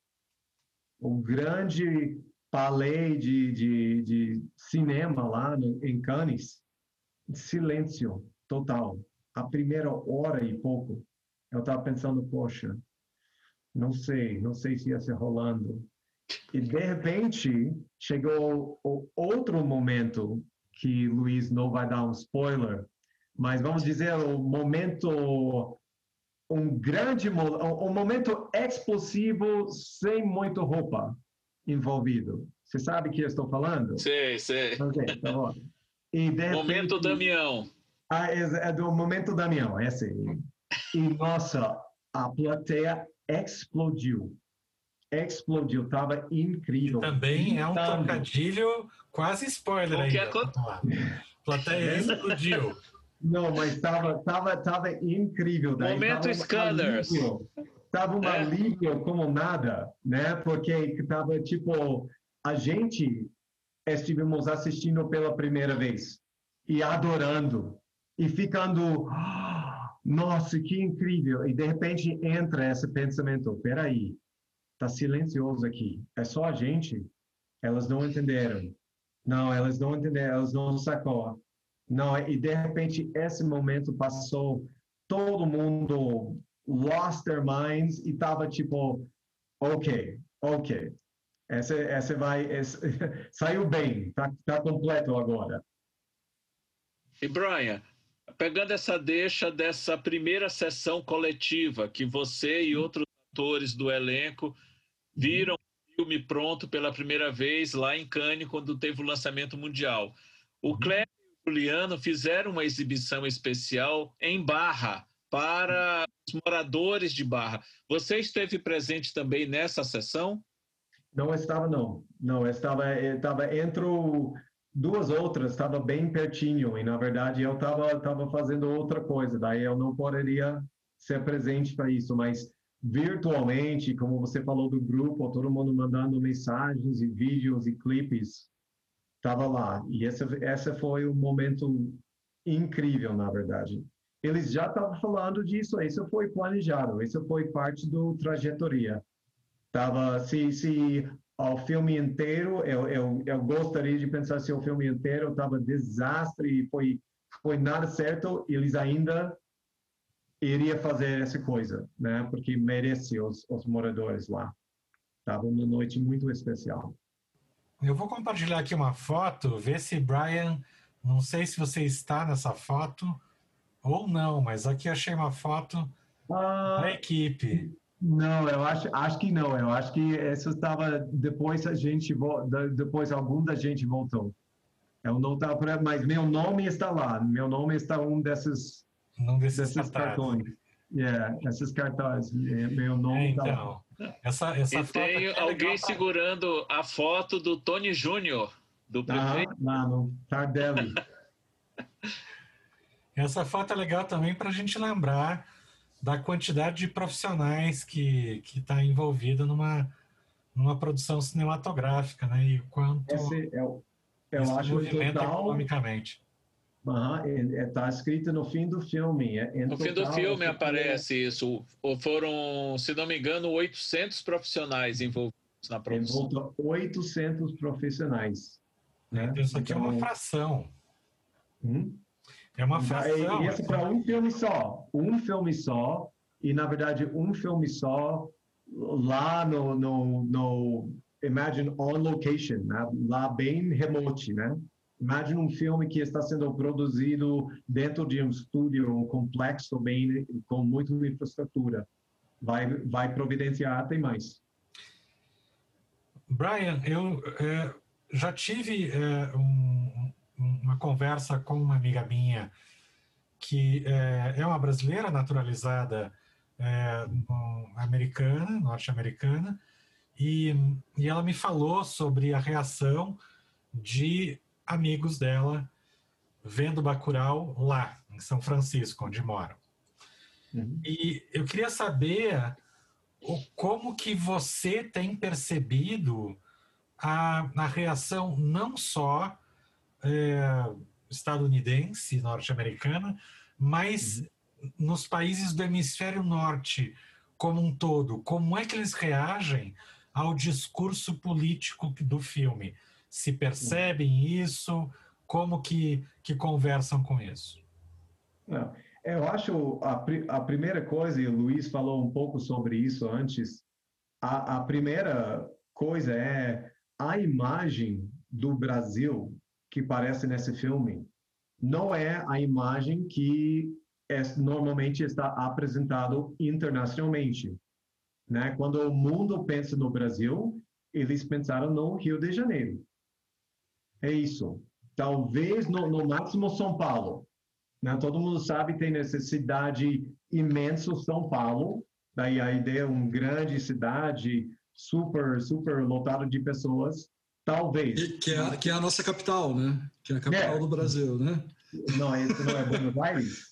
[SPEAKER 4] O grande palais de, de, de cinema lá no, em Cannes, silêncio total. A primeira hora e pouco, eu estava pensando, poxa, não sei, não sei se ia ser rolando. E de repente chegou o outro momento que Luiz não vai dar um spoiler, mas vamos dizer o momento um grande um momento explosivo sem muito roupa envolvido. Você sabe que eu estou falando?
[SPEAKER 3] Sei, sei.
[SPEAKER 4] Okay, tá bom. E
[SPEAKER 3] momento Damião.
[SPEAKER 4] Ah, é, é do momento Damião, é assim. E, nossa, a plateia explodiu. Explodiu, tava incrível.
[SPEAKER 2] E também é um trocadilho quase spoiler aí. A plateia explodiu.
[SPEAKER 4] Não, mas tava, tava, tava incrível.
[SPEAKER 3] Daí Momento tava Scanners.
[SPEAKER 4] tava uma é. alívio como nada, né? Porque tava tipo, a gente estivemos assistindo pela primeira vez e adorando e ficando, nossa, que incrível. E de repente entra esse pensamento, peraí, tá silencioso aqui. É só a gente? Elas não entenderam. Não, elas não entenderam, elas não sacou. Não, e de repente esse momento passou, todo mundo lost their minds e tava tipo, ok, ok, essa, essa vai, saiu bem, tá, tá completo agora.
[SPEAKER 3] E Brian, pegando essa deixa dessa primeira sessão coletiva que você e outros atores do elenco viram o filme pronto pela primeira vez lá em Cannes quando teve o lançamento mundial. O Cléber Juliano fizeram uma exibição especial em Barra para os moradores de Barra. Você esteve presente também nessa sessão?
[SPEAKER 4] Não estava não. Não, estava estava entre duas outras estava bem pertinho e na verdade eu estava tava fazendo outra coisa, daí eu não poderia ser presente para isso, mas virtualmente, como você falou do grupo, todo mundo mandando mensagens e vídeos e clipes, estava lá. E esse, esse foi um momento incrível, na verdade. Eles já estavam falando disso, isso foi planejado, isso foi parte do trajetória. Tava, se, se o filme inteiro, eu, eu, eu gostaria de pensar se o filme inteiro estava desastre e foi, foi nada certo, eles ainda iria fazer essa coisa, né? Porque merece os, os moradores lá. Tava uma noite muito especial.
[SPEAKER 2] Eu vou compartilhar aqui uma foto, ver se Brian, não sei se você está nessa foto ou não, mas aqui achei uma foto ah, da equipe.
[SPEAKER 4] Não, eu acho, acho que não. Eu acho que essa estava depois a gente depois algum da gente voltou. Eu não estava, mas meu nome está lá. Meu nome está um desses
[SPEAKER 2] num desses, desses cartões.
[SPEAKER 4] Yeah, esses cartões. Meu nome é,
[SPEAKER 2] então, tá... essa, essa
[SPEAKER 3] e tem é alguém segurando a foto do Tony Júnior, do prefeito.
[SPEAKER 4] Ah, no Tardelli.
[SPEAKER 2] essa foto é legal também para a gente lembrar da quantidade de profissionais que que está envolvida numa numa produção cinematográfica, né? E quanto
[SPEAKER 4] Esse é o, eu acho
[SPEAKER 2] movimento total, economicamente.
[SPEAKER 4] Está uhum, é, escrito no fim do filme. É,
[SPEAKER 3] no fim do filme aparece isso. Foram, se não me engano, 800 profissionais envolvidos na produção. Envolto
[SPEAKER 4] 800 profissionais.
[SPEAKER 2] Né? Isso aqui então, é uma então, fração. Hum? É uma então, fração.
[SPEAKER 4] E isso para um filme só. Um filme só. E, na verdade, um filme só lá no, no, no Imagine On Location, né? lá bem remote, né? Imagine um filme que está sendo produzido dentro de um estúdio um complexo, bem com muita infraestrutura. Vai, vai providenciar até mais.
[SPEAKER 2] Brian, eu é, já tive é, um, uma conversa com uma amiga minha que é, é uma brasileira naturalizada é, americana, norte-americana, e, e ela me falou sobre a reação de amigos dela vendo Bacurau lá, em São Francisco, onde moram. Uhum. E eu queria saber o, como que você tem percebido a, a reação não só é, estadunidense, norte-americana, mas uhum. nos países do hemisfério norte como um todo. Como é que eles reagem ao discurso político do filme? Se percebem isso? Como que, que conversam com isso?
[SPEAKER 4] Não, eu acho a, a primeira coisa, e o Luiz falou um pouco sobre isso antes, a, a primeira coisa é a imagem do Brasil que aparece nesse filme não é a imagem que é, normalmente está apresentado internacionalmente. Né? Quando o mundo pensa no Brasil, eles pensaram no Rio de Janeiro. É isso. Talvez no, no máximo São Paulo. Né? Todo mundo sabe tem necessidade imenso São Paulo. Daí a ideia é uma grande cidade super super lotado de pessoas. Talvez.
[SPEAKER 5] E, que, é, que é a nossa capital, né? Que é a capital é. do Brasil, né?
[SPEAKER 4] Não, esse não é Buenos Aires?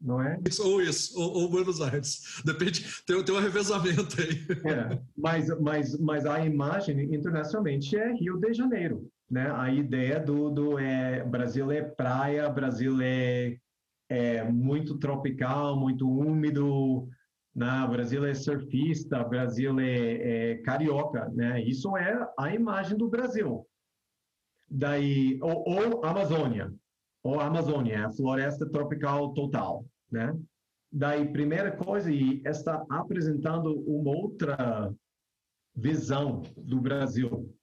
[SPEAKER 4] não é?
[SPEAKER 5] Isso, ou isso, ou, ou, Buenos Aires. Depende, tem, tem um revezamento aí.
[SPEAKER 4] É, mas, mas, mas a imagem internacionalmente é Rio de Janeiro né? A ideia do, do é, Brasil é praia, Brasil é, é muito tropical, muito úmido, né? Brasil é surfista, Brasil é, é, carioca, né? Isso é a imagem do Brasil. Daí, ou, ou Amazônia, ou Amazônia, é a floresta tropical total, né? Daí, primeira coisa, e está apresentando uma outra visão do Brasil,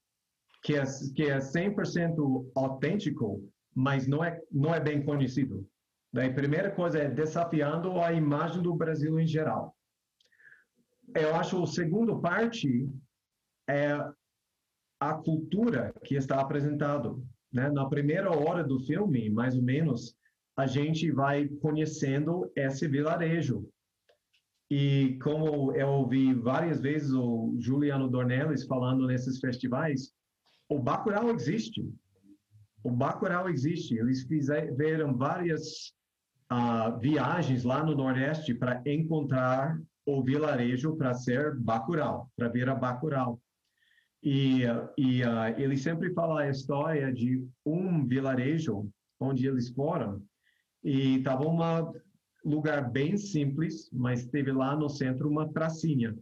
[SPEAKER 4] que é, que é 100% autêntico, mas não é, não é bem conhecido. Daí, primeira coisa é desafiando a imagem do Brasil em geral. Eu acho a segunda parte é a cultura que está apresentado. Né? Na primeira hora do filme, mais ou menos, a gente vai conhecendo esse vilarejo. E como eu ouvi várias vezes o Juliano Dornelles falando nesses festivais, o Bacurau existe. o Bacurau existe. Eles fizeram várias uh, viagens lá no Nordeste para encontrar o vilarejo para ser Bacurau, para virar Bacurau. E, e uh, ele sempre fala a história de um vilarejo onde eles foram e estava um lugar bem simples, mas teve lá no centro uma pracinha.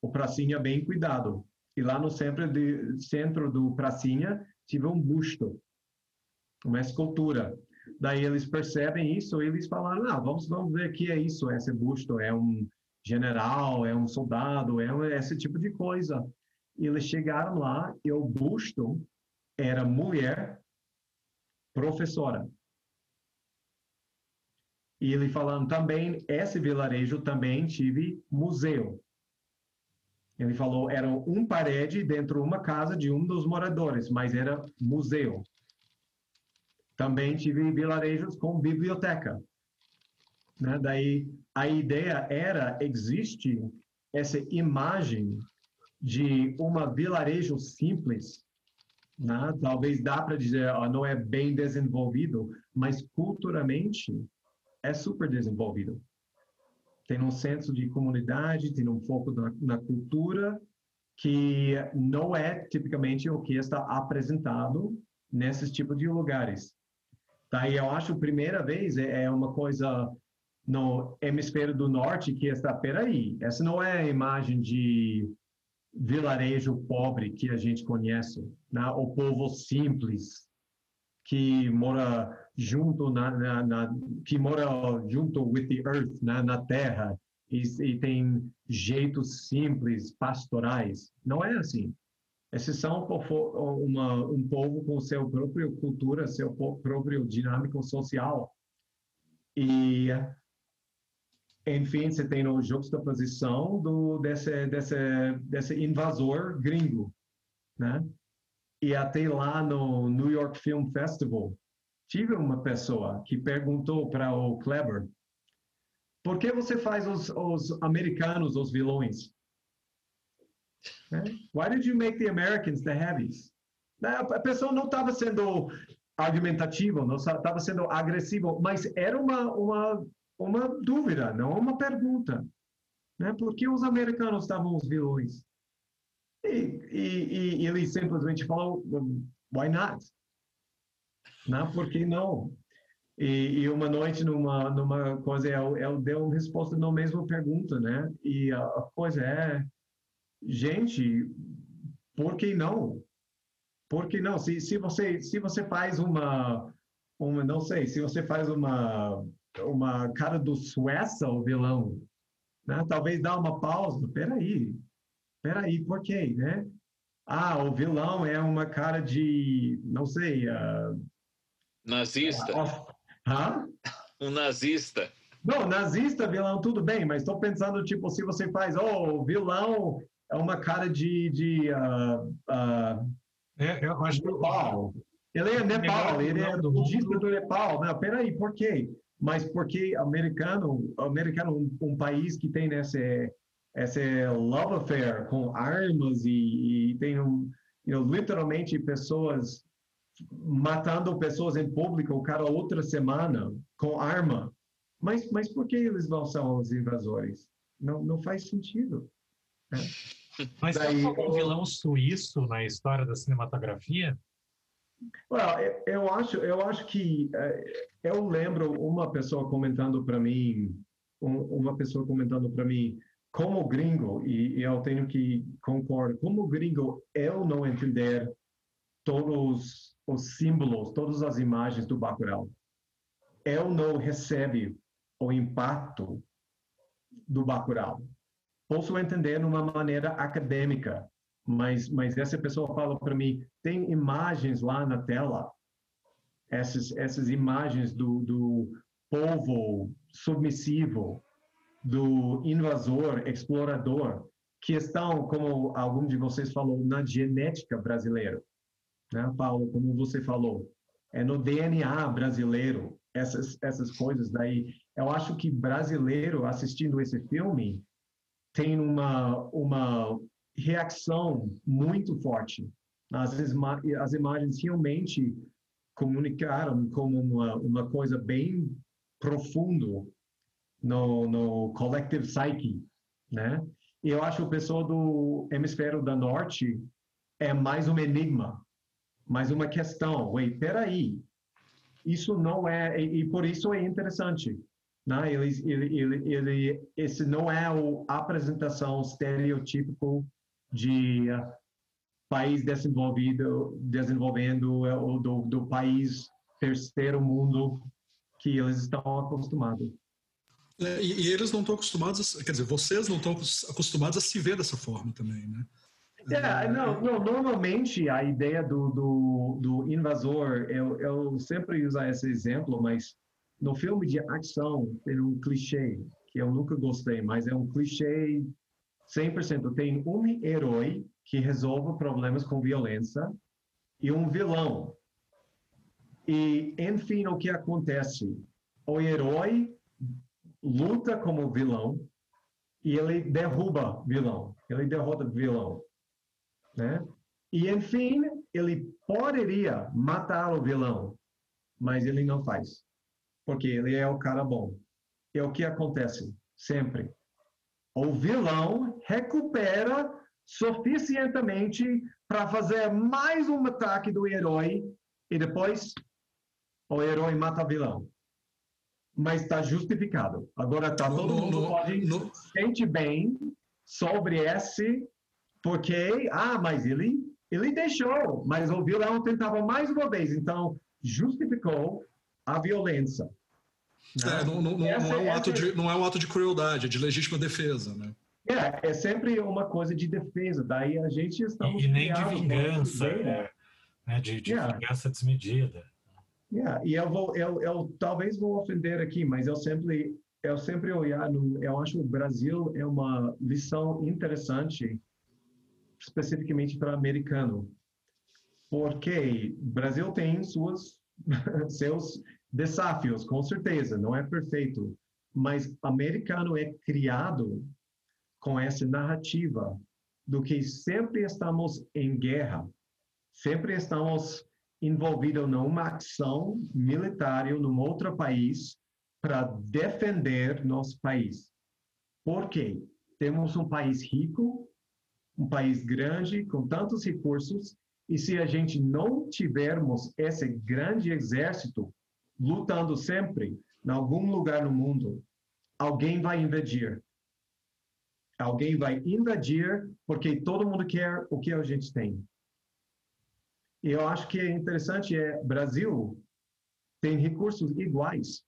[SPEAKER 4] O pracinha bem cuidado. E lá no centro, de, centro do pracinha tive um busto, uma escultura. Daí eles percebem isso, eles falaram, ah, vamos, vamos ver o que é isso, esse busto, é um general, é um soldado, é um, esse tipo de coisa. E eles chegaram lá e o busto era mulher professora. E ele falando também, esse vilarejo também tive museu. Ele falou, era um parede dentro de uma casa de um dos moradores, mas era museu. Também tive vilarejos com biblioteca. Né? Daí, a ideia era, existe essa imagem de uma vilarejo simples, né? talvez dá para dizer, ó, não é bem desenvolvido, mas culturalmente é super desenvolvido. Tem um senso de comunidade, tem um foco na, na cultura que não é tipicamente o que está apresentado nesses tipos de lugares. Daí eu acho primeira vez é, é uma coisa no hemisfério do norte que está, peraí, essa não é a imagem de vilarejo pobre que a gente conhece, né? o povo simples que mora junto na, na, na que mora junto with the earth na, na terra e, e, tem jeitos simples pastorais. Não é assim. Esses são uma, um povo com seu próprio cultura seu próprio dinâmico social. E enfim, você tem a juxtaposição do, desse, desse, desse invasor gringo, né? E até lá no New York Film Festival, tive uma pessoa que perguntou para o Kleber, por que você faz os, os americanos os vilões? Why did you make the Americans the heavies? A pessoa não estava sendo argumentativa, não estava sendo agressiva, mas era uma, uma uma dúvida, não uma pergunta. Né? Por que os americanos estavam os vilões? E, e, e ele simplesmente falou, why not? Não, né? por que não? E, e, uma noite, numa, numa coisa, eu, eu dei uma resposta na mesma pergunta, né? E a, a coisa é, gente, por que não? Por que não? Se, se, você, se você faz uma, uma, não sei, se você faz uma uma cara do Suécia, o vilão, né? Talvez dá uma pausa. Peraí, peraí, por quê, né? Ah, o vilão é uma cara de, não sei... Uh...
[SPEAKER 3] Nazista.
[SPEAKER 4] Hã?
[SPEAKER 3] Um nazista.
[SPEAKER 4] Não, nazista, vilão, tudo bem, mas estou pensando, tipo, se você faz, oh, o vilão é uma cara de... de uh, uh,
[SPEAKER 2] é, eu acho
[SPEAKER 4] Nepal. Ele é Nepal, ele é budista do Nepal. Não, peraí, por quê? mas porque americano, americano um, um país que tem esse esse love affair com armas e, e tem um, you know, literalmente pessoas matando pessoas em público cada outra semana com arma. Mas mas por que eles não são os invasores? Não não faz sentido. Né?
[SPEAKER 2] Mas Daí, tem algum vilão suíço na história da cinematografia?
[SPEAKER 4] Well, eu acho, eu acho que eh, eu lembro uma pessoa comentando para mim, uma pessoa comentando para mim, como gringo e, eu tenho que concordar, como gringo eu não entender todos os símbolos, todas as imagens do Bacurau. Eu não recebe o impacto do Bacurau. Posso entender de uma maneira acadêmica, mas, mas essa pessoa fala para mim, tem imagens lá na tela, essas, essas imagens do, do povo submissivo, do invasor, explorador, que estão, como algum de vocês falou, na genética brasileira. Né, Paulo, como você falou, é no DNA brasileiro, essas, essas coisas daí. Eu acho que brasileiro assistindo esse filme tem uma, uma reação muito forte. As, as imagens realmente comunicaram como uma, uma coisa bem profundo no, no collective psyche, né? E eu acho que o pessoal do hemisfério da norte é mais um enigma, mais uma questão. Wait, peraí, isso não é e, e por isso é interessante, né? Ele, ele, ele, ele, esse não é a apresentação estereotípico de país desenvolvido, desenvolvendo uh, ou do, do país terceiro mundo que eles estão acostumados.
[SPEAKER 5] É, e, e, eles não estão acostumados, quer dizer, vocês não estão acostumados a se ver dessa forma também, né?
[SPEAKER 4] É, não, não, normalmente a ideia do, do, do, invasor, eu, eu sempre uso esse exemplo, mas no filme de ação tem um clichê que eu nunca gostei, mas é um clichê 100%. Tem um herói que resolve problemas com violência e um vilão. E, enfim, o que acontece? O herói luta como vilão e ele derruba vilão, ele derrota vilão, né? E enfim, ele poderia matar o vilão, mas ele não faz, porque ele é o cara bom. É o que acontece sempre. O vilão recupera suficientemente para fazer mais um ataque do herói e depois o herói mata o vilão mas está justificado. Agora tá todo no, mundo no, pode no... sente bem sobre esse, porque ah, mas ele ele deixou, mas o vilão tentava mais uma vez, então justificou a violência.
[SPEAKER 5] É, não, não, não, essa, é um ato de, não é um ato de crueldade, é de legítima defesa, né?
[SPEAKER 4] É, é sempre uma coisa de defesa. Daí a gente está
[SPEAKER 2] e, e nem de vingança, é, né? de, de yeah. vingança desmedida.
[SPEAKER 4] Yeah, e eu vou, eu, eu talvez vou ofender aqui, mas eu sempre, eu sempre olhar no, eu acho que o Brasil é uma lição interessante, especificamente para americano, porque Brasil tem suas, seus desafios, com certeza, não é perfeito, mas americano é criado com essa narrativa do que sempre estamos em guerra, sempre estamos envolvido numa ação militar em um outro país para defender nosso país. Por quê? Temos um país rico, um país grande, com tantos recursos, e se a gente não tivermos esse grande exército lutando sempre em algum lugar no mundo, alguém vai invadir. Alguém vai invadir porque todo mundo quer o que a gente tem. E eu acho que é interessante é Brasil tem recursos iguais,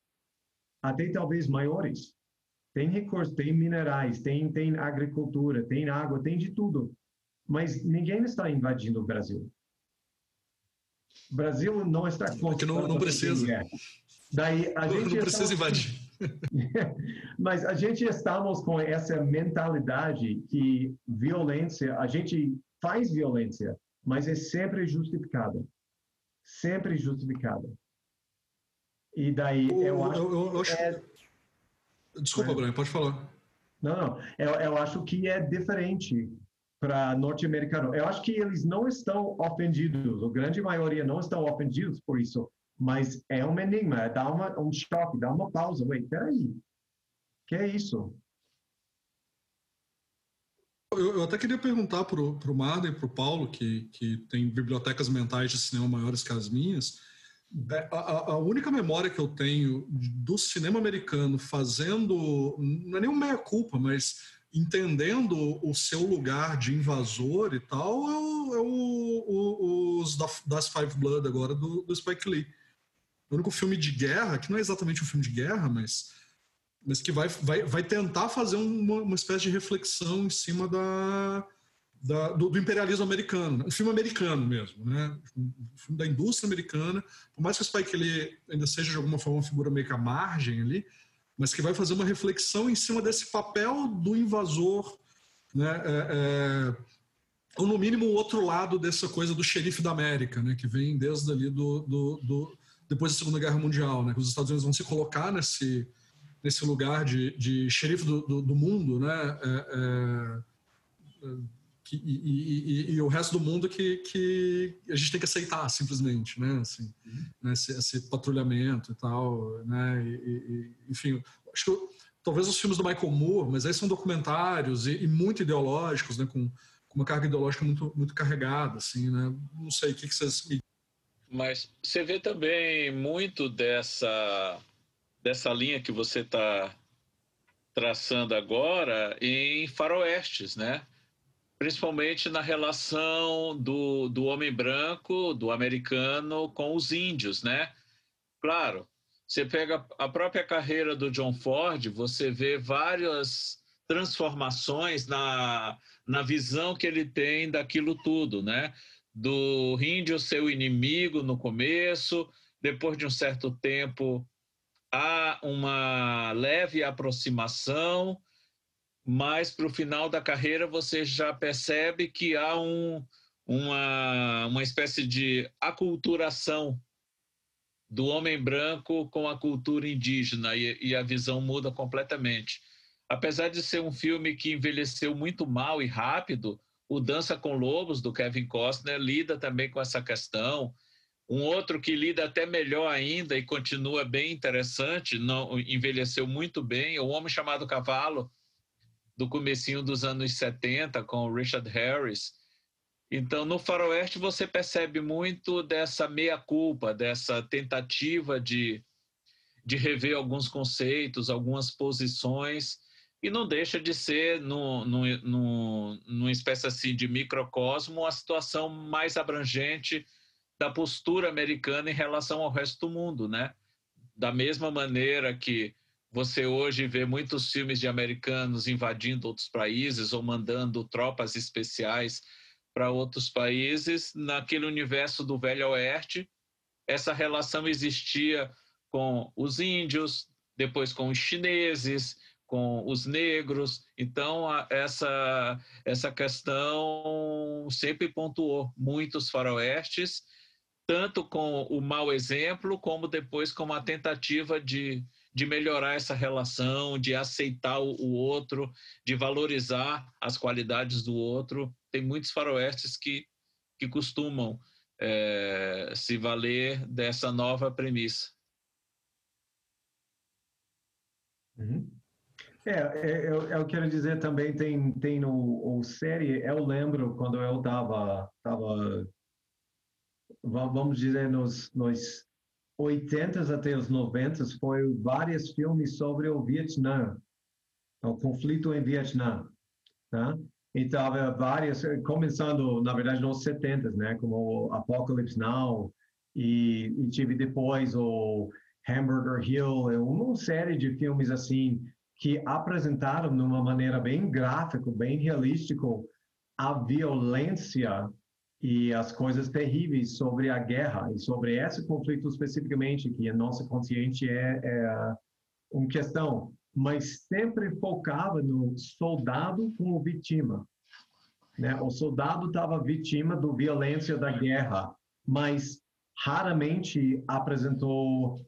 [SPEAKER 4] até talvez maiores. Tem recursos, tem minerais, tem tem agricultura, tem água, tem de tudo. Mas ninguém está invadindo o Brasil. O Brasil não está
[SPEAKER 5] Porque não, não precisa.
[SPEAKER 4] Daí a gente
[SPEAKER 5] não precisa invadir.
[SPEAKER 4] Mas a gente estamos com essa mentalidade que violência, a gente faz violência mas é sempre justificada. Sempre justificada. E daí o, eu acho. Eu, eu, eu acho... É...
[SPEAKER 5] Desculpa, é... Brian, pode falar.
[SPEAKER 4] Não, não. Eu, eu acho que é diferente para norte-americano. Eu acho que eles não estão ofendidos, a grande maioria não estão ofendidos por isso, mas é um enigma, dá uma, um choque, dá uma pausa. Wait, peraí, que é isso?
[SPEAKER 5] Eu, eu, até queria perguntar para o Marden e para o Paulo, que, que tem bibliotecas mentais de cinema maiores que as minhas, é, a, a, única memória que eu tenho do cinema americano fazendo, não é nem meia-culpa, mas entendendo o seu lugar de invasor e tal, é, o, é o, os das Five Blood agora do, do Spike Lee. O único filme de guerra, que não é exatamente um filme de guerra, mas mas que vai, vai, vai tentar fazer uma, uma espécie de reflexão em cima da, da do, do, imperialismo americano, né? um filme americano mesmo, né? um filme da indústria americana, por mais que o Spike ele ainda seja de alguma forma uma figura meio que à margem ali, mas que vai fazer uma reflexão em cima desse papel do invasor, né? É, é, ou no mínimo o outro lado dessa coisa do xerife da América, né? que vem desde ali do, do, do depois da Segunda Guerra Mundial, né? que os Estados Unidos vão se colocar nesse nesse lugar de, de xerife do, do, do mundo, né? É, é, que e, e, e, o resto do mundo que, que a gente tem que aceitar simplesmente, né? Assim, uhum. né? Esse, esse, patrulhamento e tal, né? E, enfim, acho que talvez os filmes do Michael Moore, mas aí são documentários e, muito ideológicos, né? Com, com, uma carga ideológica muito muito carregada, assim, né? Não sei o que, que vocês me
[SPEAKER 3] mas você vê também muito dessa dessa linha que você está traçando agora em faroestes, né? Principalmente na relação do, do homem branco, do americano com os índios, né? Claro, você pega a própria carreira do John Ford, você vê várias transformações na, na visão que ele tem daquilo tudo, né? Do índio ser o inimigo no começo, depois de um certo tempo há uma leve aproximação, mas para o final da carreira você já percebe que há um, uma, uma espécie de aculturação do homem branco com a cultura indígena e, e a visão muda completamente. Apesar de ser um filme que envelheceu muito mal e rápido, o Dança com Lobos, do Kevin Costner, lida também com essa questão um outro que lida até melhor ainda e continua bem interessante, não envelheceu muito bem, é o Homem Chamado Cavalo, do comecinho dos anos 70, com o Richard Harris. Então, no faroeste você percebe muito dessa meia-culpa, dessa tentativa de, de rever alguns conceitos, algumas posições, e não deixa de ser, no, no, no, numa espécie assim de microcosmo, a situação mais abrangente da postura americana em relação ao resto do mundo, né? Da mesma maneira que você hoje vê muitos filmes de americanos invadindo outros países ou mandando tropas especiais para outros países, naquele universo do Velho Oeste, essa relação existia com os índios, depois com os chineses, com os negros. Então, essa, essa questão sempre pontuou muitos faroestes tanto com o mau exemplo, como depois com uma tentativa de, de melhorar essa relação, de aceitar o, o outro, de valorizar as qualidades do outro. Tem muitos faroestes que, que costumam é, se valer dessa nova premissa.
[SPEAKER 4] Uhum. É, é, eu, eu, quero dizer também, tem, tem no, no série, eu lembro quando eu estava tava vamos dizer, nos, nos 80 até os 90 foi vários filmes sobre o Vietnã, o conflito em Vietnã, né? Então, havia várias, começando, na verdade, nos 70, né? Como Apocalypse Now, e, e tive depois o Hamburger Hill, uma série de filmes assim que apresentaram de uma maneira bem gráfica, bem realística, a violência e as coisas terríveis sobre a guerra e sobre esse conflito especificamente que a nossa consciente é, é uma questão, mas sempre focava no soldado como vítima. Né? O soldado estava vítima da violência da guerra, mas raramente apresentou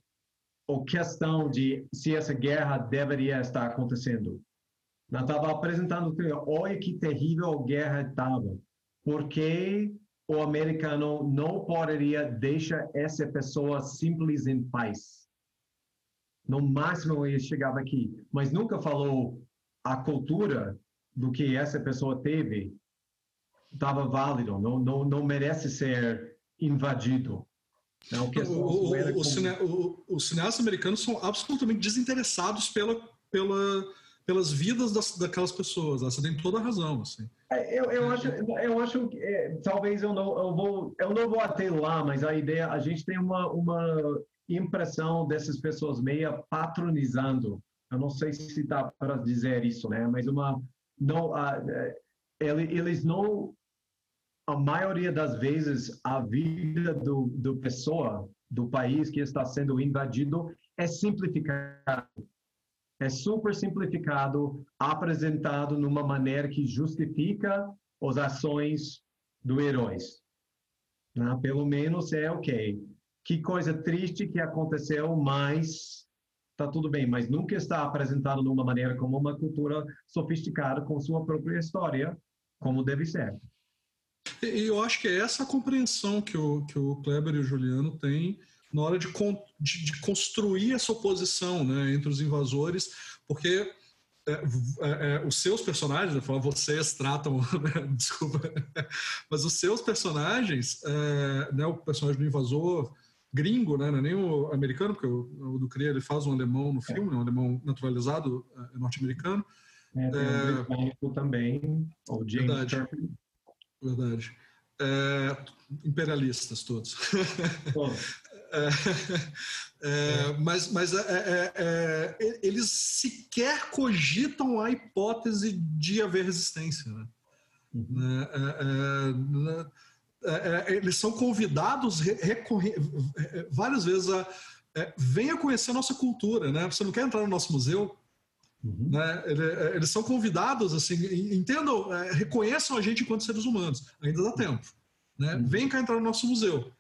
[SPEAKER 4] a questão de se essa guerra deveria estar acontecendo. Não estava apresentando, olha que terrível a guerra estava porque o americano não poderia deixar essa pessoa simples em paz. No máximo ele chegava aqui, mas nunca falou a cultura do que essa pessoa teve estava válido, não, não, não merece ser invadido.
[SPEAKER 5] Não, o, o, o, cine, os cineastas americanos são absolutamente desinteressados pela, pela pelas vidas das, daquelas pessoas. Você tem toda a razão, assim.
[SPEAKER 4] É, eu, eu acho, eu acho que é, talvez eu não, eu vou, eu não vou até lá, mas a ideia, a gente tem uma, uma impressão dessas pessoas meia patronizando. Eu não sei se dá para dizer isso, né? Mas uma, não, uh, eles não, a maioria das vezes a vida do, do pessoa do país que está sendo invadido é simplificada é super simplificado, apresentado numa maneira que justifica as ações do heróis. Né? Pelo menos é ok. Que coisa triste que aconteceu, mas está tudo bem. Mas nunca está apresentado de uma maneira como uma cultura sofisticada com sua própria história, como deve ser.
[SPEAKER 5] E eu acho que é essa compreensão que o, que o Kleber e o Juliano têm na hora de, de, de construir essa oposição né, entre os invasores, porque é, é, é, os seus personagens, eu falo vocês tratam, né, desculpa, mas os seus personagens, é, né, o personagem do invasor gringo, né, não é nem o americano, porque o, o do Cria ele faz um alemão no filme, é. um alemão naturalizado é, norte-americano.
[SPEAKER 4] É, tem um também, o James
[SPEAKER 5] Verdade. Turpin. Verdade. imperialistas todos. todos. É, mas mas é, é, é, eles sequer cogitam a hipótese de haver resistência. Né? Uhum. Né, é, né, eles são convidados várias vezes a venha conhecer a nossa cultura. Né? Você não quer entrar no nosso museu? Uhum. Né? Eles são convidados, assim, entendam, reconheçam a gente enquanto seres humanos. Ainda dá tempo. Né? Uhum. Vem cá entrar no nosso museu.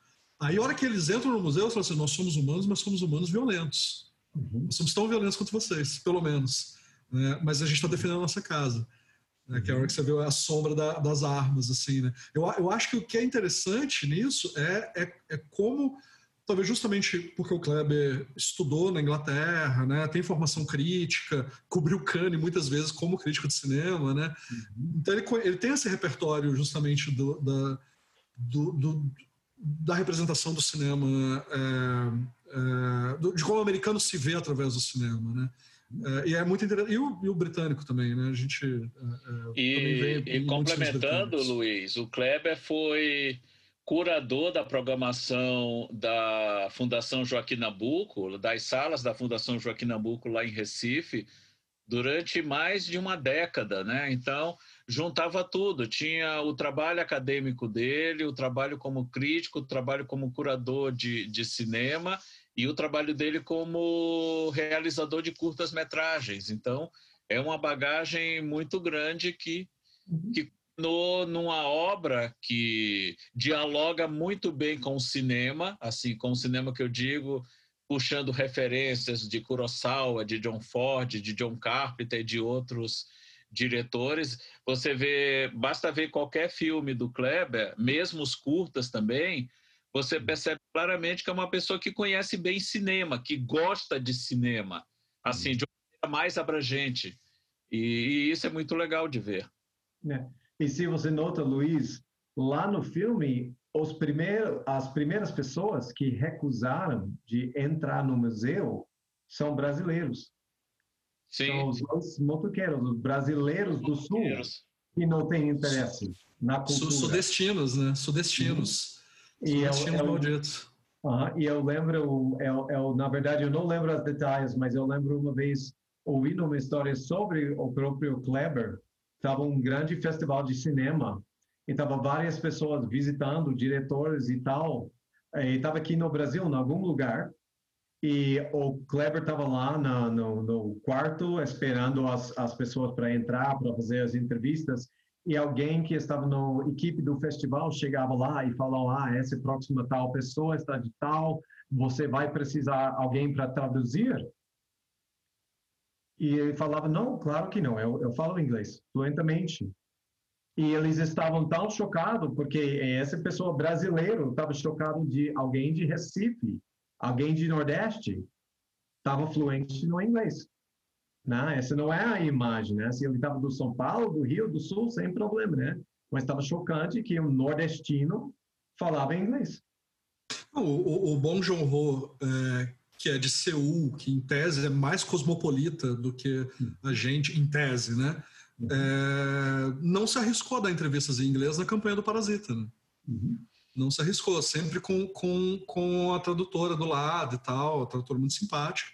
[SPEAKER 5] Aí, a hora que eles entram no museu, eles falam assim: nós somos humanos, mas somos humanos violentos. Uhum. Nós somos tão violentos quanto vocês, pelo menos. Né? Mas a gente está defendendo a nossa casa. Né? Que é a hora que você vê a sombra da, das armas, assim, né? Eu, eu acho que o que é interessante nisso é, é, é como talvez justamente porque o Kleber estudou na Inglaterra, né, tem formação crítica, cobriu Cannes muitas vezes como crítico de cinema, né, uhum. então ele, ele tem esse repertório justamente do, da, do, do, da representação do cinema, é, é, de como o americano se vê através do cinema, né? É, e é muito interessante. E o, e o, britânico também, né? A gente
[SPEAKER 3] é, é, e, e complementando, Luiz, o Kleber foi curador da programação da Fundação Joaquim Nabuco, das salas da Fundação Joaquim Nabuco lá em Recife, durante mais de uma década, né? Então, juntava tudo. Tinha o trabalho acadêmico dele, o trabalho como crítico, o trabalho como curador de, de cinema e o trabalho dele como realizador de curtas-metragens. Então, é uma bagagem muito grande que, uhum. que no, numa obra que dialoga muito bem com o cinema, assim, com o cinema que eu digo, puxando referências de Kurosawa, de John Ford, de John Carpenter, de outros diretores. Você vê, basta ver qualquer filme do Kleber, mesmo os curtas também, você percebe claramente que é uma pessoa que conhece bem cinema, que gosta de cinema, assim, de uma maneira mais abrangente. E, e isso é muito legal de ver.
[SPEAKER 4] É. E se você nota, Luiz, lá no filme, os primeiros, as primeiras pessoas que recusaram de entrar no museu são brasileiros.
[SPEAKER 3] Sim.
[SPEAKER 4] São os, motoqueiros, os brasileiros do sul, que não têm interesse na cultura.
[SPEAKER 5] Sudestinos, né? Sudestinos.
[SPEAKER 4] E Sudestinos eu, malditos. Uh, e eu lembro, eu, eu, na verdade, eu não lembro os detalhes, mas eu lembro uma vez ouvindo uma história sobre o próprio Kleber. Estava um grande festival de cinema e estava várias pessoas visitando, diretores e tal. E estava aqui no Brasil, em algum lugar. E o Kleber estava lá no, no, quarto, esperando as, as pessoas para entrar, para fazer as entrevistas. E alguém que estava na equipe do festival chegava lá e falou: Ah, essa próxima tal pessoa está de tal, você vai precisar alguém para traduzir? E ele falava: Não, claro que não, eu, eu falo inglês fluentemente. E eles estavam tão chocados, porque essa pessoa brasileira estava chocado de alguém de Recife alguém de Nordeste estava fluente no inglês. Né? Essa não é a imagem, né? Se ele estava do São Paulo, do Rio, do Sul, sem problema, né? Mas estava chocante que um nordestino falava inglês.
[SPEAKER 5] O, o, o Bong Joon-ho, é, que é de Seul, que em tese é mais cosmopolita do que a gente, em tese, né? Uhum. É, não se arriscou a dar entrevistas em inglês na campanha do Parasita, né? Uhum não se arriscou, sempre com, com, com a tradutora do lado e tal, a tradutora muito simpática.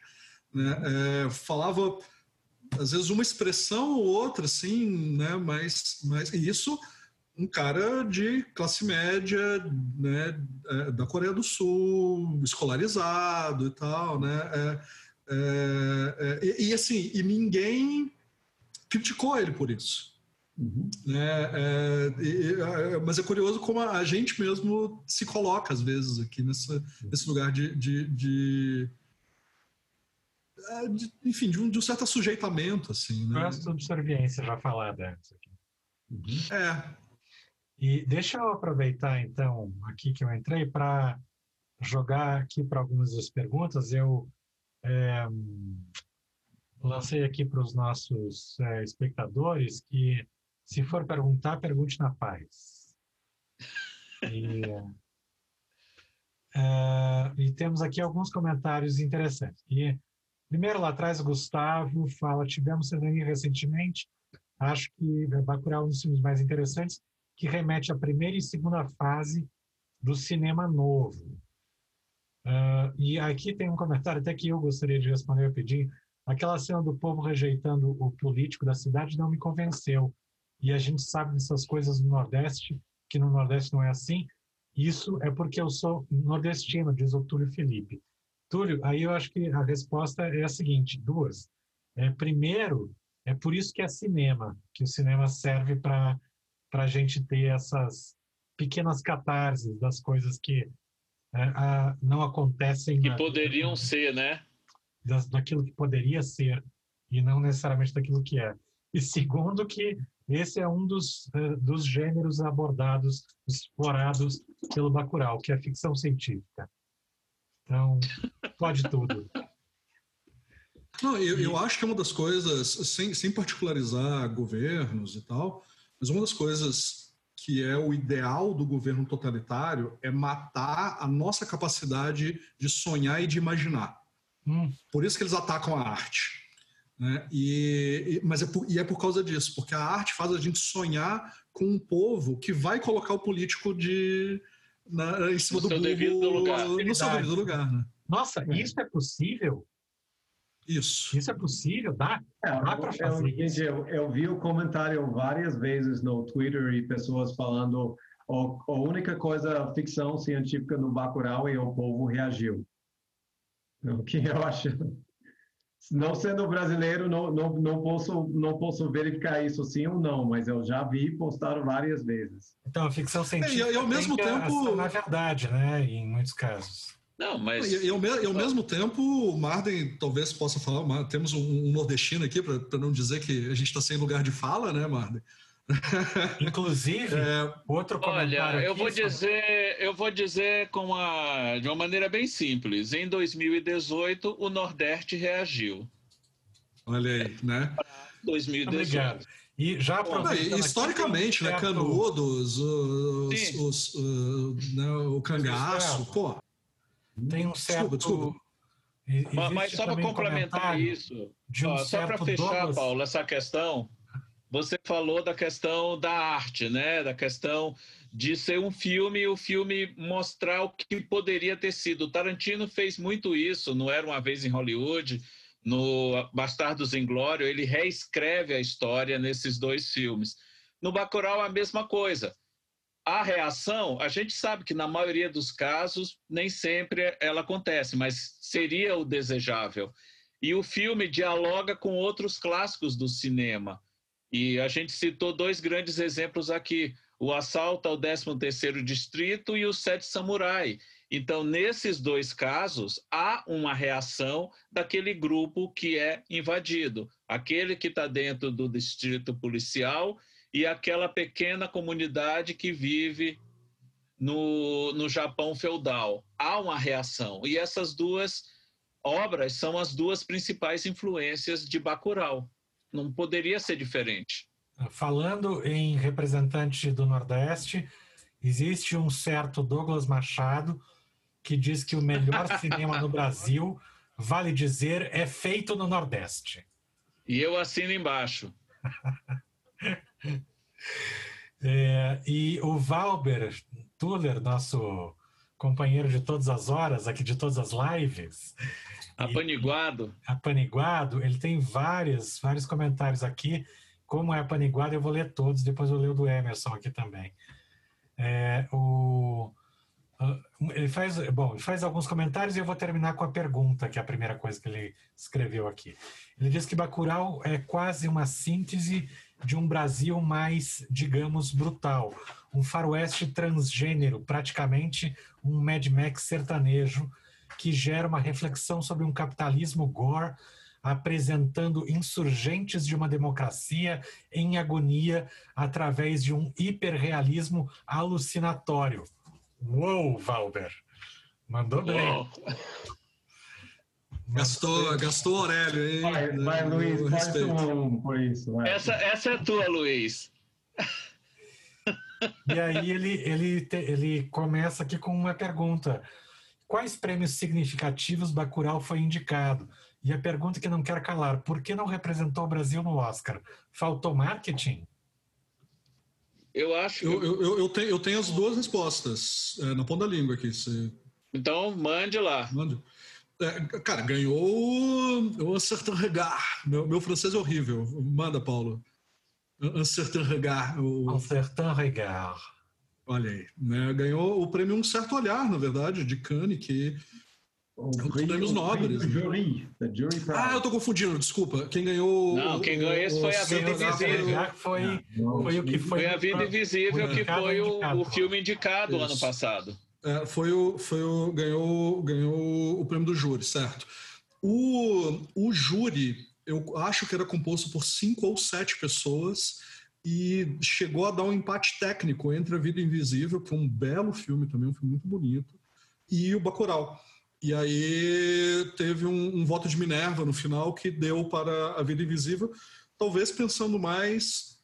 [SPEAKER 5] Né? É, falava, às vezes, uma expressão ou outra, assim, né? mas, mas isso um cara de classe média, né, é, da Coreia do Sul, escolarizado e tal, né, é, é, é e, e, assim, e ninguém criticou ele por isso. Uhum. É, é, é, mas é curioso como a, gente mesmo se coloca, às vezes, aqui nessa, nesse lugar de, de, de, é, de enfim, de um, de um, certo sujeitamento. Assim,
[SPEAKER 2] né? subserviência já falada antes aqui.
[SPEAKER 5] Uhum. É.
[SPEAKER 2] E deixa eu aproveitar, então, aqui que eu entrei, para jogar aqui para algumas das perguntas. Eu é, lancei aqui para os nossos é, espectadores que, se for perguntar, pergunte na paz. E, é, e temos aqui alguns comentários interessantes. E, primeiro, lá atrás, Gustavo fala: tivemos cidadania recentemente. Acho que Bacurau é um dos filmes mais interessantes, que remete à primeira e segunda fase do cinema novo. Uh, e aqui tem um comentário até que eu gostaria de responder pedi. Aquela cena do povo rejeitando o político da cidade não me convenceu. E a gente sabe dessas coisas no Nordeste, que no Nordeste não é assim. Isso é porque eu sou nordestino, diz o Túlio Felipe. Túlio, aí eu acho que a resposta é a seguinte: duas. É, primeiro, é por isso que é cinema, que o cinema serve para a gente ter essas pequenas catarses das coisas que é, a, não acontecem.
[SPEAKER 3] Que na, poderiam ser, né?
[SPEAKER 2] Das, daquilo que poderia ser e não necessariamente daquilo que é. E segundo, que esse é um dos, uh, dos gêneros abordados, explorados pelo Bacurau, que é a ficção científica. Então, pode tudo.
[SPEAKER 5] Não, eu, eu acho que é uma das coisas, sem, sem particularizar governos e tal, mas uma das coisas que é o ideal do governo totalitário é matar a nossa capacidade de sonhar e de imaginar. Hum. Por isso que eles atacam a arte. Né? E, e, mas é por, e é por causa disso, porque a arte faz a gente sonhar com um povo que vai colocar o político de, na, em cima no do burro no seu devido lugar. Né?
[SPEAKER 2] Nossa, é. isso é possível?
[SPEAKER 5] Isso.
[SPEAKER 2] Isso é possível? Dá, é, dá para fazer
[SPEAKER 4] eu, isso? Eu, eu, vi o comentário várias vezes no Twitter e pessoas falando oh, a única coisa ficção científica no Bacurau e o povo reagiu. O que eu acho não sendo brasileiro, não, não, não, posso, não posso verificar isso sim ou não, mas eu já vi postado várias vezes.
[SPEAKER 2] Então, a ficção científica é, e, ao mesmo tempo na verdade, né, em muitos casos.
[SPEAKER 3] Não, mas.
[SPEAKER 5] E, e, ao, e ao mesmo tempo, o Marden talvez possa falar, temos um, um nordestino aqui, para não dizer que a gente está sem lugar de fala, né, Marden?
[SPEAKER 2] Inclusive, é, outro comentário.
[SPEAKER 3] Olha, eu vou dizer, eu vou dizer com uma, de uma maneira bem simples. Em 2018, o Nordeste reagiu.
[SPEAKER 5] Olha aí, né?
[SPEAKER 3] 2018. Obrigado.
[SPEAKER 2] E já
[SPEAKER 5] Bom, historicamente, né? Canudos, os, os, os, né, o cangaço, pô.
[SPEAKER 2] Tem um certo. Desculpa,
[SPEAKER 3] desculpa. Mas, mas só para complementar isso, um ó, só para fechar, Douglas... Paulo, essa questão, você falou da questão da arte, né? Da questão de ser um filme e o filme mostrar o que poderia ter sido. O Tarantino fez muito isso, não era uma vez em Hollywood, no Bastardos em Glória, ele reescreve a história nesses dois filmes. No Bacurau a mesma coisa. A reação, a gente sabe que na maioria dos casos nem sempre ela acontece, mas seria o desejável. E o filme dialoga com outros clássicos do cinema e a gente citou dois grandes exemplos aqui: o assalto ao 13º Distrito e o Sete Samurai. Então, nesses dois casos, há uma reação daquele grupo que é invadido, aquele que está dentro do distrito policial e aquela pequena comunidade que vive no, no Japão feudal. Há uma reação. E essas duas obras são as duas principais influências de Bacurau. Não poderia ser diferente.
[SPEAKER 2] Falando em representante do Nordeste, existe um certo Douglas Machado que diz que o melhor cinema no Brasil, vale dizer, é feito no Nordeste.
[SPEAKER 3] E eu assino embaixo.
[SPEAKER 2] é, e o Valber Tuller, nosso companheiro de todas as horas, aqui de todas as lives,
[SPEAKER 3] Apaniguado.
[SPEAKER 2] E, apaniguado, ele tem vários, vários comentários aqui. Como é apaniguado, eu vou ler todos, depois eu leio o do Emerson aqui também. É, o, ele faz, bom, ele faz alguns comentários e eu vou terminar com a pergunta, que é a primeira coisa que ele escreveu aqui. Ele diz que Bacurau é quase uma síntese de um Brasil mais, digamos, brutal, um faroeste transgênero, praticamente um Mad Max sertanejo, que gera uma reflexão sobre um capitalismo gore apresentando insurgentes de uma democracia em agonia através de um hiperrealismo alucinatório. Uou, Valber! Mandou bem.
[SPEAKER 3] Uou.
[SPEAKER 5] Gastou, gastou Aurélio, hein?
[SPEAKER 4] Vai, vai Luiz, tomar um por isso. Vai.
[SPEAKER 3] Essa, essa é tua, Luiz.
[SPEAKER 2] E aí ele, ele, te- ele começa aqui com uma pergunta. Quais prêmios significativos Bacurau foi indicado? E a pergunta que não quer calar, por que não representou o Brasil no Oscar? Faltou marketing?
[SPEAKER 3] Eu acho.
[SPEAKER 5] Eu, eu, eu, eu tenho, eu tenho as duas respostas é, na ponta da língua aqui. Você
[SPEAKER 3] Então, mande lá.
[SPEAKER 5] manda. É, cara, ganhou o Un Certain Regard. Meu, meu francês é horrível. Manda, Paulo. Un Certain Regard. O,
[SPEAKER 2] Um certain regard.
[SPEAKER 5] olha aí. Né? Ganhou o prêmio Um Certo Olhar, na verdade, de Cannes, que
[SPEAKER 4] O
[SPEAKER 5] Os
[SPEAKER 4] prêmio-
[SPEAKER 5] prêmios
[SPEAKER 4] o
[SPEAKER 5] nobres,
[SPEAKER 4] prêmio
[SPEAKER 5] né?
[SPEAKER 4] Jury, the jury prize.
[SPEAKER 5] Ah, eu tô confundindo, desculpa. Quem ganhou.
[SPEAKER 3] Não, quem ganhou esse foi a Vida Invisível.
[SPEAKER 2] Foi,
[SPEAKER 4] Não,
[SPEAKER 2] foi o que foi.
[SPEAKER 3] Foi a Vida Invisível, que foi o, o filme indicado
[SPEAKER 5] Isso.
[SPEAKER 3] ano passado.
[SPEAKER 5] É, foi o, foi o ganhou, ganhou o prêmio do júri, certo? O, o júri, eu acho que era composto por cinco ou sete pessoas e chegou a dar um empate técnico entre A Vida Invisível, que é um belo filme também, um filme muito bonito, e o Bacurau. E aí teve um, um voto de Minerva no final que deu para A Vida Invisível, talvez pensando mais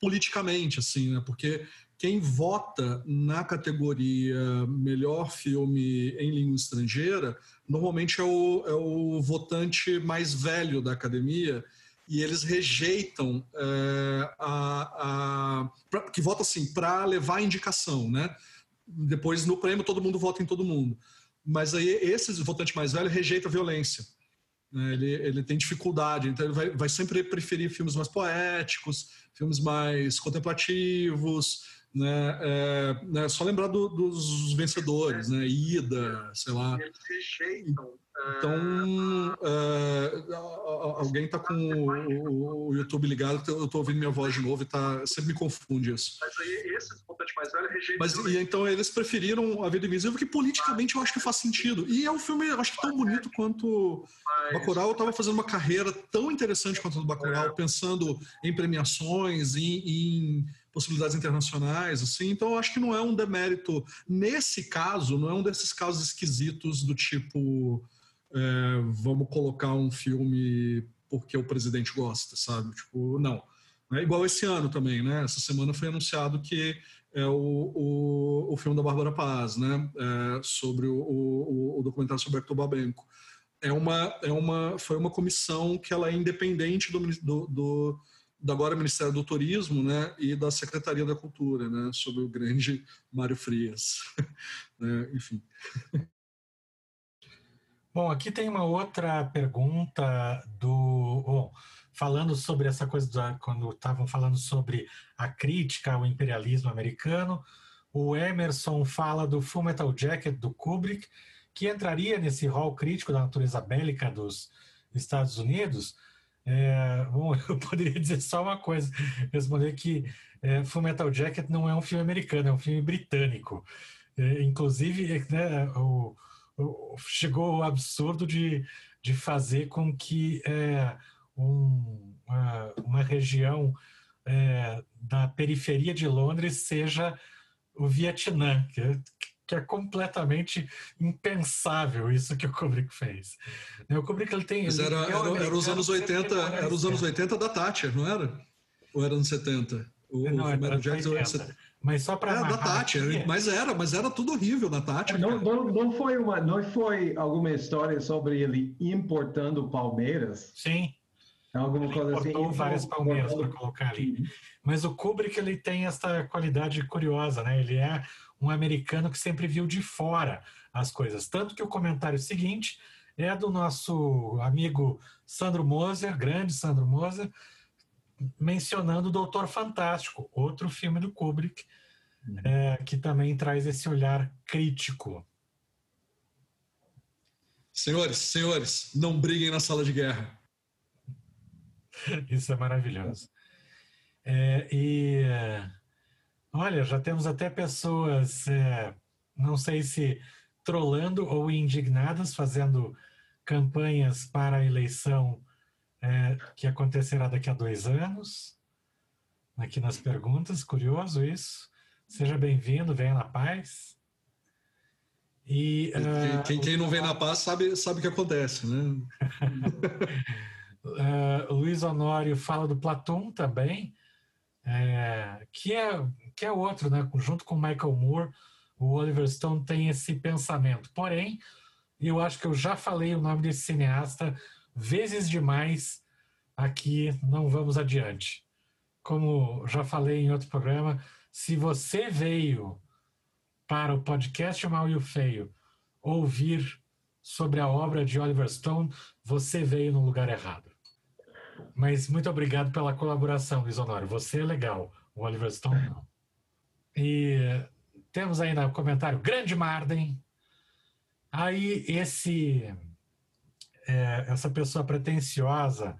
[SPEAKER 5] politicamente, assim, né? Porque quem vota na categoria melhor filme em língua estrangeira normalmente é o, é o votante mais velho da academia e eles rejeitam é, a, a pra- que vota assim para levar a indicação, né? Depois no prêmio todo mundo vota em todo mundo, mas aí esse votante mais velho rejeita a violência. né? Ele, ele tem dificuldade, então ele vai, vai sempre preferir filmes mais poéticos, filmes mais contemplativos, né? É, né, Só lembrar do- dos vencedores, né? Ida, sei lá. Então, é, a- alguém tá com o, o YouTube ligado, eu tô ouvindo minha voz de novo e tá, sempre me confunde isso.
[SPEAKER 6] Mas aí esse votante mais velho rejeita
[SPEAKER 5] Mas e, então eles preferiram A Vida Invisível, que politicamente eu acho que faz sentido. E é um filme, eu acho que tão bonito quanto Bacurau. Eu estava fazendo uma carreira tão interessante quanto a do Bacurau, pensando em premiações, em, em possibilidades internacionais, assim. Então acho que não é um demérito. Nesse caso, não é um desses casos esquisitos do tipo é, vamos colocar um filme porque o presidente gosta, sabe? Tipo, não. É igual esse ano também, né? Essa semana foi anunciado que é o, o, o filme da Bárbara Paz, né? É, sobre o, o, o documentário sobre Hector Babenco. É uma, é uma, foi uma comissão que ela é independente do, do, do agora Ministério do Turismo, né? E da Secretaria da Cultura, né? Sobre o grande Mário Frias. né? Enfim.
[SPEAKER 2] Bom, aqui tem uma outra pergunta do. Bom, falando sobre essa coisa, da, quando estavam falando sobre a crítica ao imperialismo americano, o Emerson fala do Full Metal Jacket do Kubrick, que entraria nesse rol crítico da natureza bélica dos Estados Unidos. É, bom, eu poderia dizer só uma coisa, responder que é, Full Metal Jacket não é um filme americano, é um filme britânico. É, inclusive, né, o, o- chegou o absurdo de, de fazer com que é, um- uma, uma região é, da periferia de Londres seja o Vietnã, que é, que é completamente impensável isso que o Kubrick fez. Né, O Kubrick ele tem.
[SPEAKER 5] Mas
[SPEAKER 2] ele
[SPEAKER 5] era,
[SPEAKER 2] é
[SPEAKER 5] era, era os anos
[SPEAKER 2] sempre
[SPEAKER 5] 80,
[SPEAKER 2] tem uma
[SPEAKER 5] era os anos
[SPEAKER 2] raiz
[SPEAKER 5] 80 da Thatcher, não era? Ou era anos 70? O,
[SPEAKER 2] Não,
[SPEAKER 5] o
[SPEAKER 2] era
[SPEAKER 5] Michael Jackson era
[SPEAKER 2] 80.
[SPEAKER 5] 70.
[SPEAKER 2] Mas só para
[SPEAKER 5] É, da Thatcher, mas era, mas era tudo horrível na Thatcher.
[SPEAKER 4] Não,
[SPEAKER 5] cara.
[SPEAKER 4] não, não foi uma, não foi alguma história sobre ele importando palmeiras?
[SPEAKER 2] Sim,
[SPEAKER 4] Alguma
[SPEAKER 2] ele
[SPEAKER 4] coisa assim?
[SPEAKER 2] importou várias palmeiras para colocar ali. Mas o Kubrick ele tem essa qualidade curiosa, né? Ele é um americano que sempre viu de fora as coisas. Tanto que o comentário seguinte é do nosso amigo Sandro Moser, grande Sandro Moser, mencionando o Doutor Fantástico, outro filme do Kubrick, é, que também traz esse olhar crítico.
[SPEAKER 5] Senhores, senhores, não briguem na sala de guerra.
[SPEAKER 2] Isso é maravilhoso. É, e é, olha, já temos até pessoas, é, não sei se trolando ou indignadas, fazendo campanhas para a eleição é, que acontecerá daqui a dois anos. Aqui nas perguntas, curioso isso. Seja bem-vindo, venha na paz.
[SPEAKER 5] E, uh, quem, quem, não vem na paz sabe, sabe o que acontece, né?
[SPEAKER 2] uh, Luiz Honório fala do Platão também, é, que, é, que é outro, né? Junto com Michael Moore, o Oliver Stone tem esse pensamento. Porém, eu acho que eu já falei o nome desse cineasta vezes demais aqui, não vamos adiante. Como já falei em outro programa, se você veio para o podcast Mal e o Feio ouvir sobre a obra de Oliver Stone, você veio no lugar errado. Mas muito obrigado pela colaboração, Luiz Honório. Você é legal, o Oliver Stone não. E temos aí no comentário Grande Marden. Aí esse é, essa pessoa pretensiosa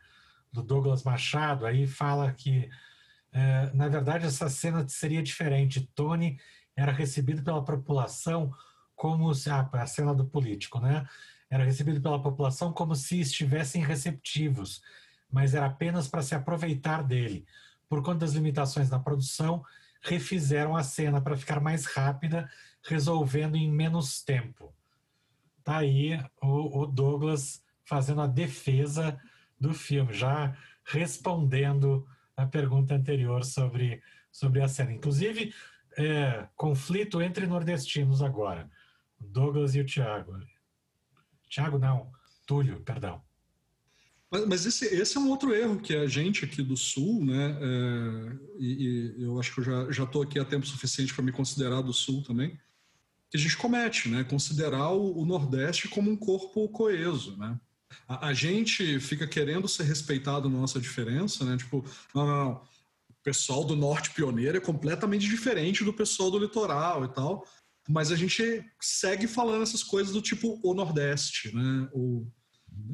[SPEAKER 2] do Douglas Machado aí fala que é, na verdade essa cena seria diferente. Tony era recebido pela população como se ah, a cena do político, né? Era recebido pela população como se estivessem receptivos, mas era apenas para se aproveitar dele. Por conta das limitações na produção, refizeram a cena para ficar mais rápida, resolvendo em menos tempo. Tá aí o, o Douglas fazendo a defesa do filme, já respondendo a pergunta anterior sobre, sobre a cena. Inclusive, é, conflito entre nordestinos agora. Douglas e o Tiago. Tiago não, Túlio, perdão.
[SPEAKER 5] Mas, mas esse, esse, é um outro erro que a gente aqui do Sul, né? É, e, e, eu acho que eu já estou aqui há tempo suficiente para me considerar do Sul também, que a gente comete, né? Considerar o, o Nordeste como um corpo coeso, né? A, a, gente fica querendo ser respeitado na nossa diferença, né? Tipo, não, não, não. O pessoal do Norte pioneiro é completamente diferente do pessoal do litoral e tal, mas a gente segue falando essas coisas do tipo o Nordeste, né? O,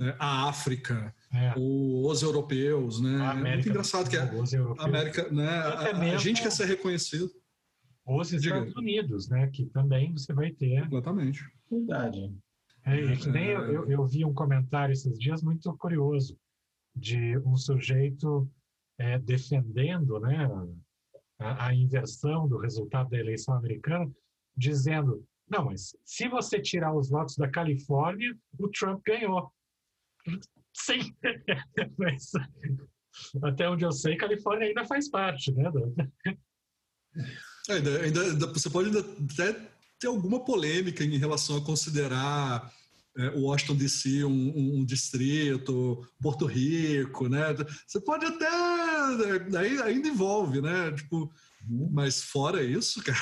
[SPEAKER 5] é, a África, é. os europeus, né?
[SPEAKER 2] América,
[SPEAKER 5] é muito engraçado que a América, né? A, a, gente quer ser reconhecido.
[SPEAKER 2] Os Estados Unidos, né? Que também você vai ter.
[SPEAKER 5] Completamente.
[SPEAKER 4] Verdade.
[SPEAKER 2] É, é que nem eu, eu, eu, vi um comentário esses dias muito curioso de um sujeito é, defendendo, né? A, a inversão do resultado da eleição americana, dizendo não, mas se você tirar os votos da Califórnia, o Trump ganhou. Sim, mas até onde eu sei, Califórnia ainda faz parte, né?
[SPEAKER 5] É, ainda, ainda, você pode até ter alguma polêmica em relação a considerar é, Washington DC um, um, um, distrito, Porto Rico, né? Você pode até aí ainda envolve, né? Tipo, uhum. mas fora isso, cara.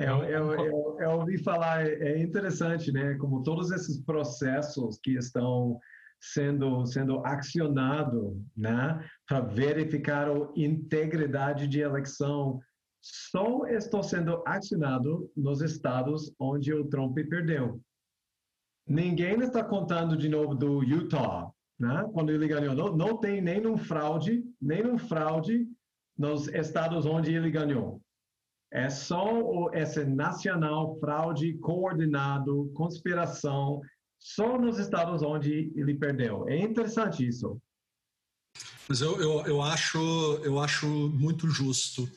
[SPEAKER 4] Eu, eu, eu, eu, ouvi falar, é, é interessante, né? Como todos esses processos que estão sendo sendo acionados, né, para verificar a integridade de eleição, só estão sendo acionados nos estados onde o Trump perdeu. Ninguém está contando de novo do Utah, né? Quando ele ganhou, não, não tem nem um fraude, nem um fraude nos estados onde ele ganhou. É só esse nacional fraude coordenado, conspiração, só nos estados onde ele perdeu. É interessante isso.
[SPEAKER 5] Mas eu, eu, eu, acho, eu acho muito justo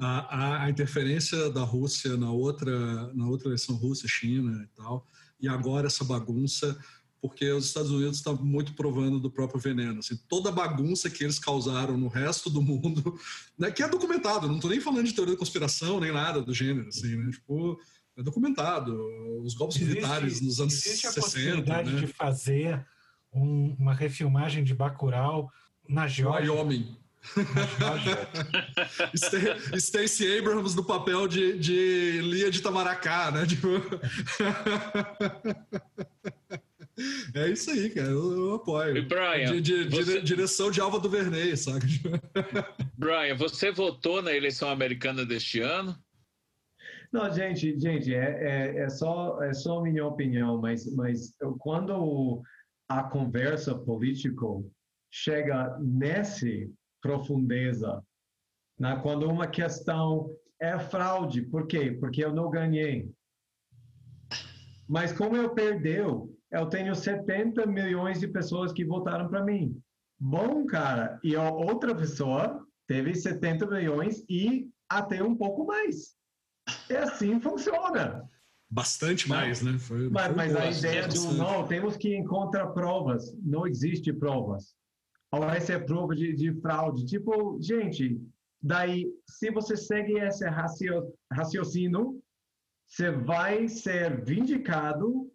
[SPEAKER 5] a, a, interferência da Rússia na outra, na outra eleição Rússia, China e tal, e agora essa bagunça porque os Estados Unidos estão muito provando do próprio veneno. Assim, toda a bagunça que eles causaram no resto do mundo, né, que é documentado, não estou nem falando de teoria da conspiração, nem nada do gênero, assim, né, tipo, é documentado. Os golpes existe, militares nos anos existe 60. Existe a possibilidade
[SPEAKER 2] né? de fazer um, uma refilmagem de Bacurau na Geórgia?
[SPEAKER 5] Wyoming. Stacey Abrams no papel de, de Lia de Tamaracá, né? Tipo... É isso aí, cara. Eu, eu apoio.
[SPEAKER 3] E Brian,
[SPEAKER 5] de, de, você... Direção de Alva do Verney, sabe?
[SPEAKER 3] Brian, você votou na eleição americana deste ano?
[SPEAKER 4] Não, gente, gente, é, é, é, só, é só minha opinião, mas, mas quando a conversa política chega nesse profundeza, né, quando uma questão é fraude, por quê? Porque eu não ganhei. Mas como eu perdeu, eu tenho 70 milhões de pessoas que votaram para mim. Bom, cara. E a outra pessoa teve 70 milhões e até um pouco mais. E assim funciona.
[SPEAKER 5] Bastante mais, né? Foi,
[SPEAKER 4] Mas,
[SPEAKER 5] foi
[SPEAKER 4] mas a ideia do
[SPEAKER 5] bastante.
[SPEAKER 4] não, temos que encontrar provas. Não existe provas. Ou essa é prova de, de fraude. Tipo, gente, daí, se você segue esse racio, raciocínio, você vai ser vindicado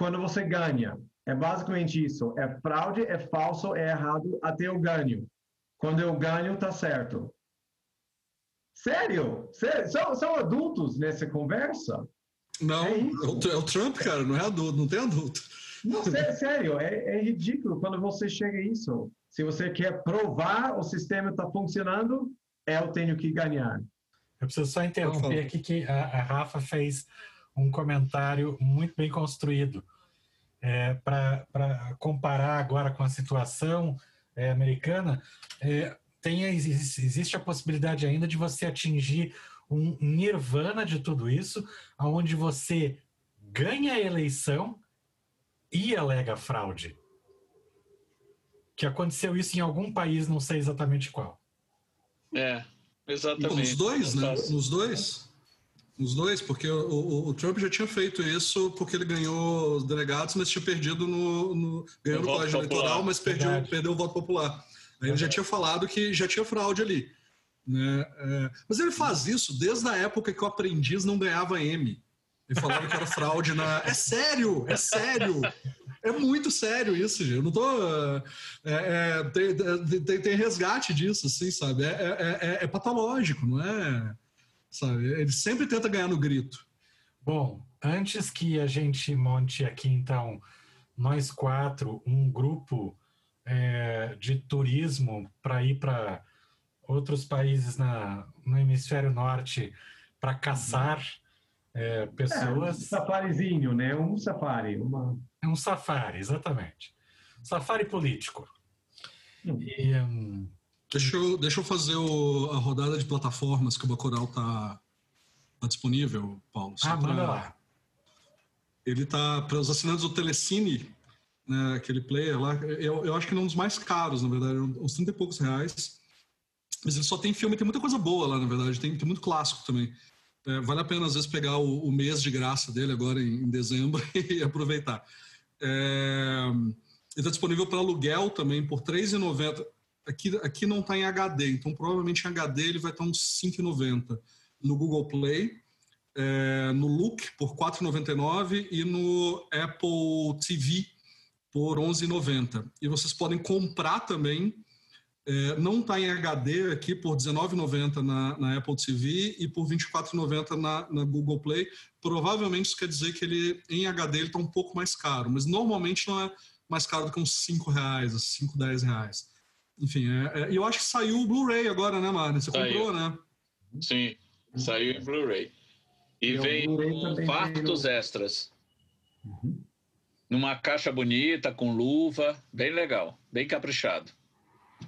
[SPEAKER 4] quando você ganha. É basicamente isso. É fraude, é falso, é errado até eu ganho. Quando eu ganho, tá certo. Sério? Sério? São, são adultos nessa conversa?
[SPEAKER 5] Não,
[SPEAKER 4] É
[SPEAKER 5] é, o, é o Trump, cara, não é adulto, não tem adulto.
[SPEAKER 4] Não, sé- sério, é, é ridículo quando você chega a isso. Se você quer provar o sistema está funcionando, eu tenho que ganhar.
[SPEAKER 2] Eu preciso só interromper aqui que a, a Rafa fez um comentário muito bem construído para comparar agora com a situação é, americana. é, tem, existe a possibilidade ainda de você atingir um nirvana de tudo isso, onde você ganha a eleição e alega fraude. Que aconteceu isso em algum país, não sei exatamente qual.
[SPEAKER 3] É,
[SPEAKER 5] E
[SPEAKER 3] exatamente.
[SPEAKER 5] Nos dois, né? Nos dois. Nos dois, porque o, o- o Trump já tinha feito isso porque ele ganhou os delegados, mas tinha perdido no. no ganhou
[SPEAKER 3] No
[SPEAKER 5] colégio
[SPEAKER 3] popular.
[SPEAKER 5] eleitoral, mas perdeu,
[SPEAKER 2] Verdade.
[SPEAKER 5] perdeu o voto popular. Aí ele já tinha falado que já tinha fraude ali. Né? É, mas ele faz isso desde a época que o aprendiz não ganhava M. Ele falava que era fraude na. É sério, é sério. É muito sério isso, gente. Eu não tô. é, é, tem, tem, tem resgate disso, assim, sabe? É, é, é- é patológico, não é? Sabe? Ele sempre tenta ganhar no grito.
[SPEAKER 2] Bom, antes que a gente monte aqui, então, nós quatro, um grupo é, de turismo para ir para outros países na, no hemisfério norte para caçar é,
[SPEAKER 4] É, um
[SPEAKER 2] pessoas.
[SPEAKER 4] safarizinho, né? Um safari. Uma...
[SPEAKER 2] É um safari, exatamente. Safari político. E, hum,
[SPEAKER 5] Deixa eu, deixa eu fazer o- a rodada de plataformas que o Bacurau tá, tá disponível, Paulo.
[SPEAKER 2] ah,
[SPEAKER 5] pra-
[SPEAKER 2] manda lá.
[SPEAKER 5] Ele tá para os assinantes do Telecine, né, aquele player lá. Eu, eu acho que ele é um dos mais caros, na verdade, uns 30 e poucos reais. Mas ele só tem filme, tem muita coisa boa lá, na verdade, tem, tem muito clássico também. É, vale a pena, às vezes, pegar o, o mês de graça dele agora em, em dezembro e aproveitar. É, ele está disponível para aluguel também por R$ 3,90. Aqui, aqui não está em HD, então provavelmente em HD ele vai estar uns R$ 5,90 no Google Play é, no Look por R$ 4,99 e no Apple TV por R$ 11,90. E vocês podem comprar também, é, não está em HD aqui por R$ 19,90 na, na Apple TV e por R$ 24,90 na, na Google Play. Provavelmente isso quer dizer que ele em HD ele está um pouco mais caro, mas normalmente não é mais caro do que uns 5 reais, 5, 10 reais. Enfim, é, é, eu acho que saiu o Blu-ray agora, né, Mário? Você
[SPEAKER 3] Saiu.
[SPEAKER 5] comprou, né?
[SPEAKER 3] Sim, saiu em Blu-ray. E
[SPEAKER 4] E o
[SPEAKER 3] vem
[SPEAKER 4] Blu-ray
[SPEAKER 3] com fartos
[SPEAKER 4] veio-
[SPEAKER 3] extras.
[SPEAKER 4] Uhum.
[SPEAKER 3] Numa caixa bonita, com luva, bem legal, bem caprichado.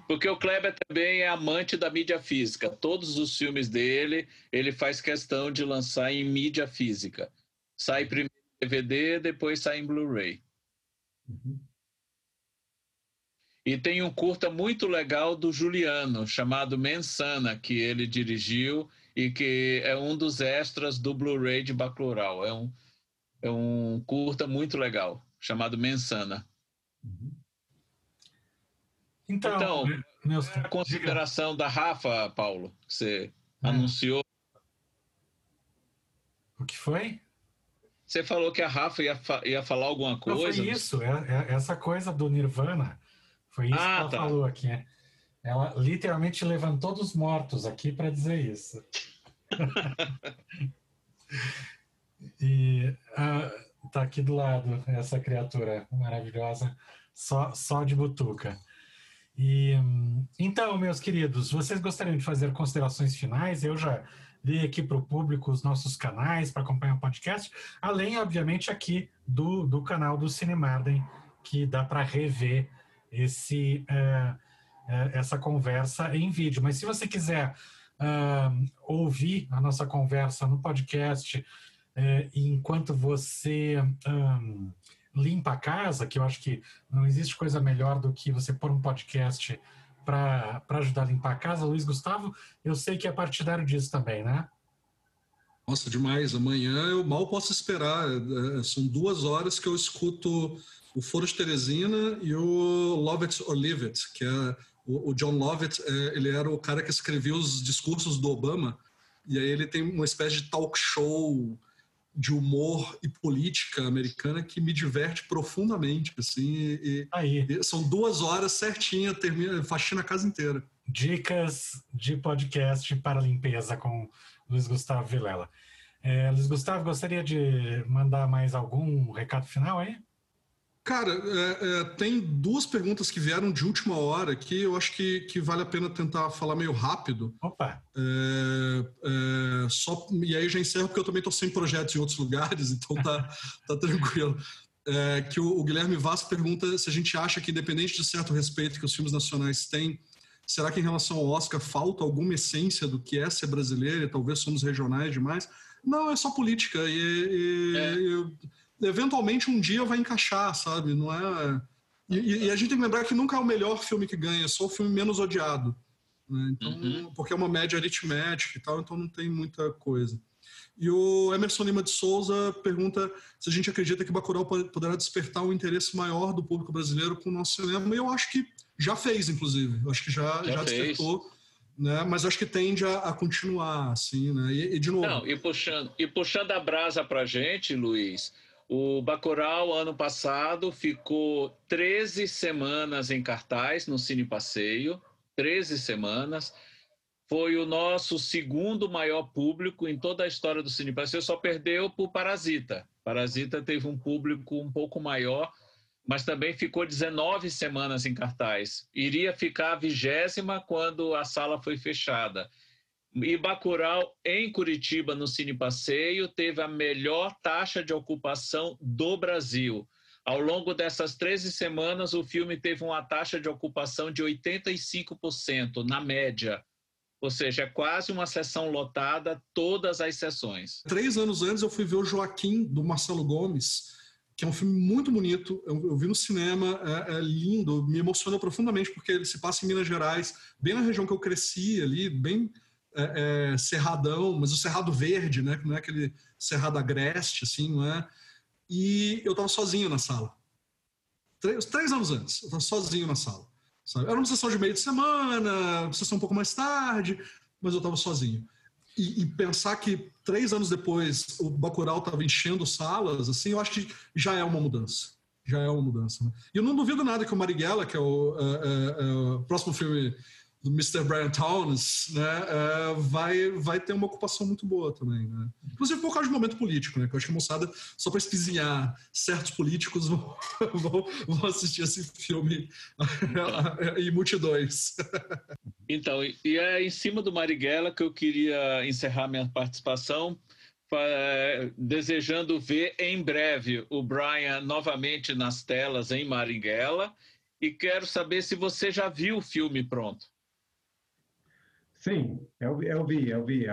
[SPEAKER 3] Porque o Kleber também é amante da mídia física. Todos os filmes dele, ele faz questão de lançar em mídia física. Sai primeiro em DVD, depois sai em Blu-ray.
[SPEAKER 4] Uhum.
[SPEAKER 3] E tem um curta muito legal do Juliano, chamado Mensana, que ele dirigiu e que é um dos extras do Blu-ray de Bacurau. É um, é um curta muito legal, chamado Mensana.
[SPEAKER 2] Então,
[SPEAKER 3] Então,
[SPEAKER 2] me- meus
[SPEAKER 3] A consideração da Rafa, Paulo, que você
[SPEAKER 2] É.
[SPEAKER 3] anunciou.
[SPEAKER 2] o que foi?
[SPEAKER 3] Você falou que a Rafa ia, fa- ia falar alguma
[SPEAKER 2] Não,
[SPEAKER 3] coisa.
[SPEAKER 2] foi isso, é- é- essa coisa do Nirvana, foi isso
[SPEAKER 3] Ah,
[SPEAKER 2] que ela
[SPEAKER 3] tá.
[SPEAKER 2] falou aqui. né? Ela literalmente levantou dos mortos aqui para dizer isso. e ah, tá aqui do lado essa criatura maravilhosa, só, só de butuca. E então, meus queridos, vocês gostariam de fazer considerações finais? Eu já dei aqui para o público os nossos canais para acompanhar o podcast, além, obviamente, aqui do, do canal do Cinemarden, que dá para rever esse, eh, eh, essa conversa em vídeo. Mas se você quiser ah, ouvir a nossa conversa no podcast, eh, enquanto você ah, limpa a casa, que eu acho que não existe coisa melhor do que você pôr um podcast para ajudar a limpar a casa. Luiz Gustavo, eu sei que é partidário disso também, né?
[SPEAKER 5] Nossa, demais. Amanhã eu mal posso esperar. É, são duas horas que eu escuto o Foro de Teresina e o Love It or Leave It, que é o, John Lovett, é, ele era o cara que escrevia os discursos do Obama, e aí ele tem uma espécie de talk show de humor e política americana que me diverte profundamente, assim, e, e são duas horas certinha, termina, faxina a casa inteira.
[SPEAKER 2] Dicas de podcast para limpeza com Luiz Gustavo Vilela. É, Luiz Gustavo, gostaria de mandar mais algum recado final aí?
[SPEAKER 5] Cara, é, é, tem duas perguntas que vieram de última hora que eu acho que, que vale a pena tentar falar meio rápido.
[SPEAKER 2] Opa!
[SPEAKER 5] É, é só, e aí já encerro porque eu também estou sem projetos em outros lugares, então tá, tá tranquilo. É, que o, o, Guilherme Vaz pergunta se a gente acha que, independente de certo respeito que os filmes nacionais têm, será que em relação ao Oscar falta alguma essência do que é ser brasileiro e talvez somos regionais demais? Não, é só política. E, e é. eu, eventualmente um dia vai encaixar, sabe? Não é. E, e, a gente tem que lembrar que nunca é o melhor filme que ganha, é só o filme menos odiado. Né? Então, uhum. Porque é uma média aritmética e tal, então não tem muita coisa. E o Emerson Lima de Souza pergunta se a gente acredita que Bacurau poderá despertar um interesse maior do público brasileiro com o nosso cinema. E eu acho que já fez, inclusive. Eu acho que já, já, já despertou. Né? Mas acho que tende a, a continuar, assim, né? E, e, de novo...
[SPEAKER 3] Não, e puxando, e puxando a brasa pra gente, Luiz, o Bacurau, ano passado, ficou 13 semanas em cartaz no Cine Passeio, 13 semanas. Foi o nosso segundo maior público em toda a história do Cine Passeio, só perdeu por Parasita. Parasita teve um público um pouco maior, mas também ficou 19 semanas em cartaz. Iria ficar a vigésima quando a sala foi fechada. E Bacurau, em Curitiba, no Cine Passeio, teve a melhor taxa de ocupação do Brasil. Ao longo dessas 13 semanas, o filme teve uma taxa de ocupação de 85%, na média. Ou seja, é quase uma sessão lotada, todas as sessões.
[SPEAKER 5] Três anos antes, eu fui ver o Joaquim, do Marcelo Gomes, que é um filme muito bonito. Eu, eu vi no cinema, é, é, lindo, me emocionou profundamente, porque ele se passa em Minas Gerais, bem na região que eu cresci ali, bem é, é, cerradão, mas o cerrado verde, né? Não é aquele cerrado agreste, assim, não é? E eu estava sozinho na sala. Três, três anos antes, eu estava sozinho na sala. Sabe? Era uma sessão de meio de semana, uma sessão um pouco mais tarde, mas eu estava sozinho. E, e, pensar que três anos depois o Bacurau estava enchendo salas, assim, eu acho que já é uma mudança. Já é uma mudança. Né? E eu não duvido nada que o Marighella, que é o, é, é, o próximo filme do Mr. Brian Towns, né, uh, vai, vai ter uma ocupação muito boa também. Né? Inclusive por causa do momento político, né? Que eu acho que a moçada, só para espizinhar certos políticos, vão, vão, vão assistir esse filme em multidões.
[SPEAKER 3] Então, e é em cima do Marighella que eu queria encerrar minha participação, desejando ver em breve o Brian novamente nas telas em Marighella. E quero saber se você já viu o filme pronto.
[SPEAKER 4] Sim, eu, eu vi, eu vi.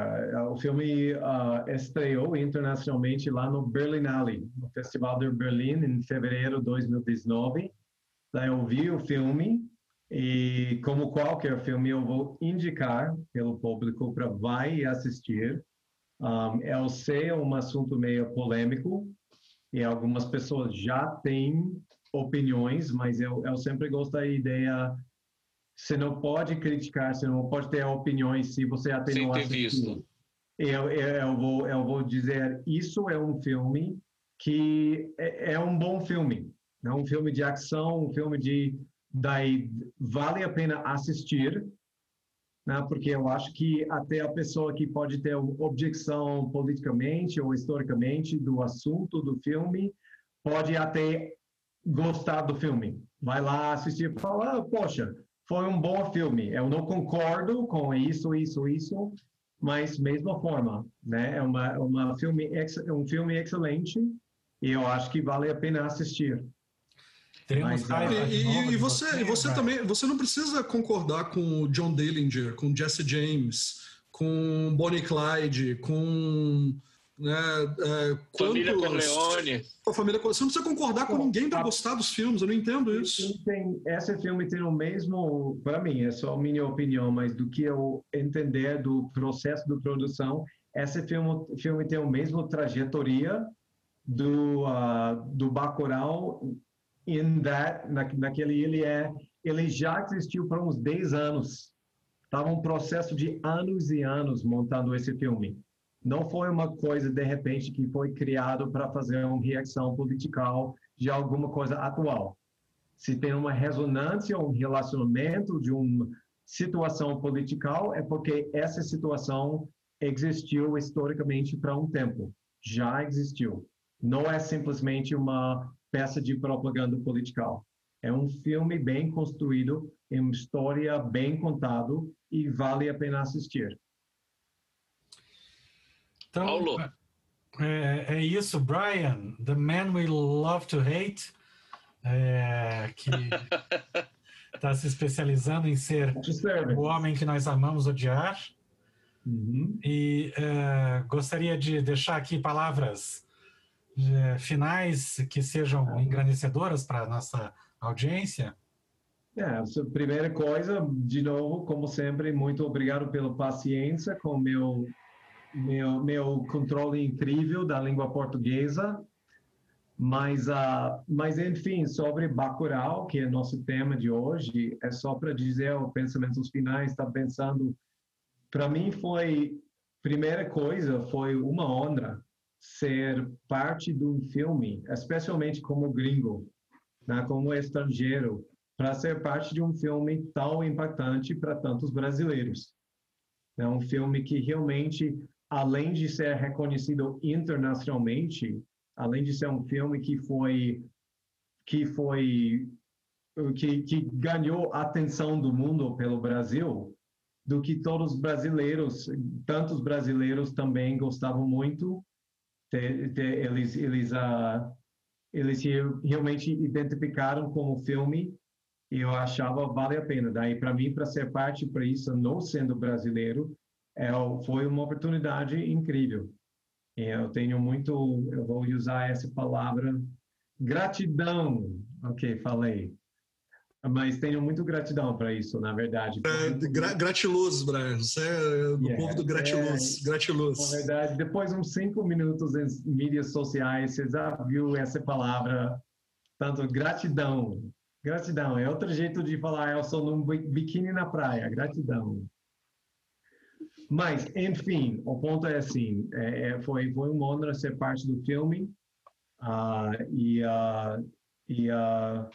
[SPEAKER 4] O filme uh, estreou internacionalmente lá no Berlinale, no Festival de Berlim, em fevereiro de 2019. Daí eu vi o filme e, como qualquer filme, eu vou indicar pelo público para vai assistir. Um, eu sei é um assunto meio polêmico e algumas pessoas já têm opiniões, mas eu, eu sempre gosto da ideia você não pode criticar, você não pode ter opiniões se você até não assistiu. Eu, eu, vou, eu vou dizer, isso é um filme que é, é, um bom filme. É um filme de ação, um filme de... Daí vale a pena assistir, né? porque eu acho que até a pessoa que pode ter objeção politicamente ou historicamente do assunto do filme pode até gostar do filme. Vai lá assistir e fala, ah, poxa, foi um bom filme. Eu não concordo com isso, isso, isso, mas mesma forma, né? É uma, uma filme, um filme excelente e eu acho que vale a pena assistir.
[SPEAKER 5] Mas, ah, e, e, e, você, você também, você não precisa concordar com o John Dillinger, com Jesse James, com Bonnie Clyde, com Né? É,
[SPEAKER 3] Família
[SPEAKER 5] quantos-
[SPEAKER 3] Corleone.
[SPEAKER 5] A família Corleone. Você não precisa concordar com ninguém para gostar dos filmes, eu não entendo isso.
[SPEAKER 4] Esse filme tem, esse filme tem o mesmo, para mim, é só a minha opinião, mas do que eu entender do processo de produção, esse filme, filme tem o mesmo trajetória do ah, do Bacurau in that na, naquele ele é ele já existiu por uns 10 anos. Estava um processo de anos e anos montando esse filme. Não foi uma coisa de repente que foi criado para fazer uma reação political de alguma coisa atual. Se tem uma ressonância, um relacionamento de uma situação political, é porque essa situação existiu historicamente para um tempo. Já existiu. Não é simplesmente uma peça de propaganda political. É um filme bem construído, é uma história bem contado e vale a pena assistir.
[SPEAKER 2] Então,
[SPEAKER 3] Paulo.
[SPEAKER 2] É, é isso, Brian, The Man We Love to Hate, é, que está se especializando em ser o homem que nós amamos odiar.
[SPEAKER 4] Uhum.
[SPEAKER 2] E é, gostaria de deixar aqui palavras é, finais que sejam engrandecedoras para a nossa audiência.
[SPEAKER 4] É, a primeira coisa, de novo, como sempre, muito obrigado pela paciência com meu meu meu controle incrível da língua portuguesa. Mas, uh, mas enfim, sobre Bacurau, que é nosso tema de hoje, é só para dizer os pensamentos finais. Está pensando, para mim foi primeira coisa foi uma honra ser parte de um filme, especialmente como gringo, né, como estrangeiro, para ser parte de um filme tão impactante para tantos brasileiros. É um filme que realmente, além de ser reconhecido internacionalmente, além de ser um filme que foi que foi que, que ganhou a atenção do mundo pelo Brasil, do que todos os brasileiros, tantos brasileiros também gostavam muito, de, de, eles eles uh, eles realmente identificaram como filme e eu achava vale a pena. Daí para mim para ser parte para isso, não sendo brasileiro, é, foi uma oportunidade incrível. Eu tenho muito, eu vou usar essa palavra, gratidão. Ok, falei. Mas tenho muito gratidão para isso, na verdade.
[SPEAKER 5] É, gra gratiluz, Brian. Você é do
[SPEAKER 4] Yeah,
[SPEAKER 5] povo do gratiluz.
[SPEAKER 4] é,
[SPEAKER 5] gratiluz.
[SPEAKER 4] Na verdade, depois de uns cinco minutos em mídias sociais, você já viu essa palavra, tanto gratidão. Gratidão é outro jeito de falar, eu sou num bi- biquíni na praia, gratidão. Mas, enfim, o ponto é assim, é, é, foi, foi uma honra ser parte do filme ah, e, ah, e ah,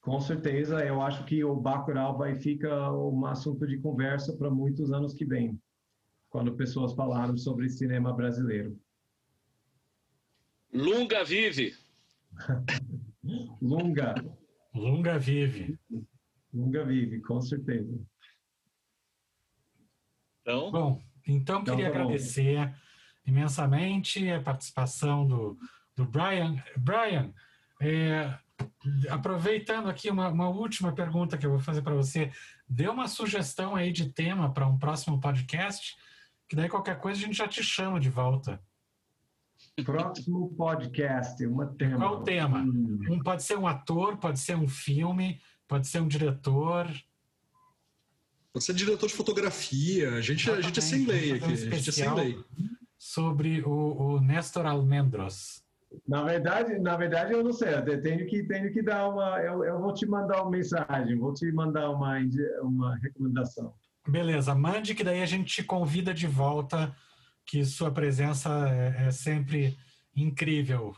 [SPEAKER 4] com certeza eu acho que o Bacurau vai ficar um assunto de conversa para muitos anos que vêm, quando pessoas falaram sobre cinema brasileiro.
[SPEAKER 3] Lunga vive.
[SPEAKER 4] Lunga,
[SPEAKER 2] Lunga vive.
[SPEAKER 4] Lunga vive, com certeza.
[SPEAKER 3] Então,
[SPEAKER 2] Bom, então
[SPEAKER 4] Então,
[SPEAKER 2] queria
[SPEAKER 4] tá
[SPEAKER 2] agradecer imensamente a participação do, do Brian. Brian, é, aproveitando aqui uma, uma última pergunta que eu vou fazer para você, dê uma sugestão aí de tema para um próximo podcast, que daí qualquer coisa a gente já te chama de volta.
[SPEAKER 4] Próximo podcast, uma tema.
[SPEAKER 2] Qual o tema?
[SPEAKER 4] Hum,
[SPEAKER 2] Um pode ser um ator, pode ser um filme, pode ser um diretor.
[SPEAKER 5] Você é diretor de fotografia. A gente, a gente é sem lei aqui. A gente é sem lei.
[SPEAKER 2] sobre o, o Néstor Almendros.
[SPEAKER 4] Na verdade, na verdade eu não sei. Eu tenho que tenho que dar uma. Eu, eu vou te mandar uma mensagem, vou te mandar uma uma recomendação.
[SPEAKER 2] Beleza, mande que daí a gente te convida de volta, que sua presença é, é sempre incrível,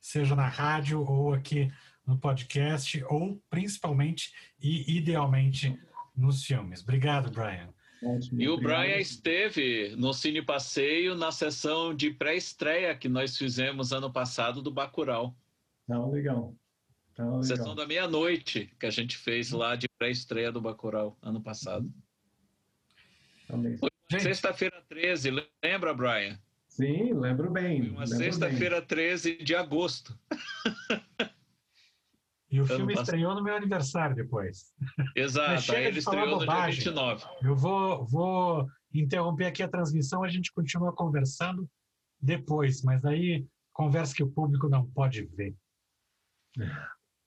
[SPEAKER 2] seja na rádio ou aqui no podcast, ou principalmente e idealmente nos filmes. Obrigado, Brian.
[SPEAKER 3] E o. Brian esteve no Cine Passeio na sessão de pré-estreia que nós fizemos ano passado do Bacurau.
[SPEAKER 4] Tá legal. Tá legal.
[SPEAKER 3] Sessão da meia-noite que a gente fez lá de pré-estreia do Bacurau ano passado.
[SPEAKER 4] Tá
[SPEAKER 3] Sexta-feira 13, lembra, Brian?
[SPEAKER 4] Sim, lembro bem.
[SPEAKER 3] Foi uma sexta-feira 13 de agosto.
[SPEAKER 2] e o
[SPEAKER 3] ano
[SPEAKER 2] filme
[SPEAKER 3] passado.
[SPEAKER 2] estreou no meu aniversário depois. Mas
[SPEAKER 3] Exato,
[SPEAKER 2] chega
[SPEAKER 3] aí
[SPEAKER 2] de
[SPEAKER 3] ele
[SPEAKER 2] falar
[SPEAKER 3] estreou no dia
[SPEAKER 2] bobagem.
[SPEAKER 3] 29.
[SPEAKER 2] Eu vou, vou interromper aqui a transmissão, a gente continua conversando depois, mas aí conversa que o público não pode ver.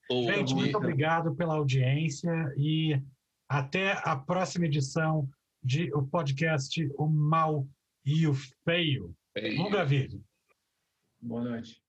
[SPEAKER 3] O-
[SPEAKER 2] Gente, muito
[SPEAKER 4] então.
[SPEAKER 2] obrigado pela audiência e até a próxima edição de o podcast O Mal e o Feio.
[SPEAKER 3] é,
[SPEAKER 2] Longa vida.
[SPEAKER 4] Boa noite.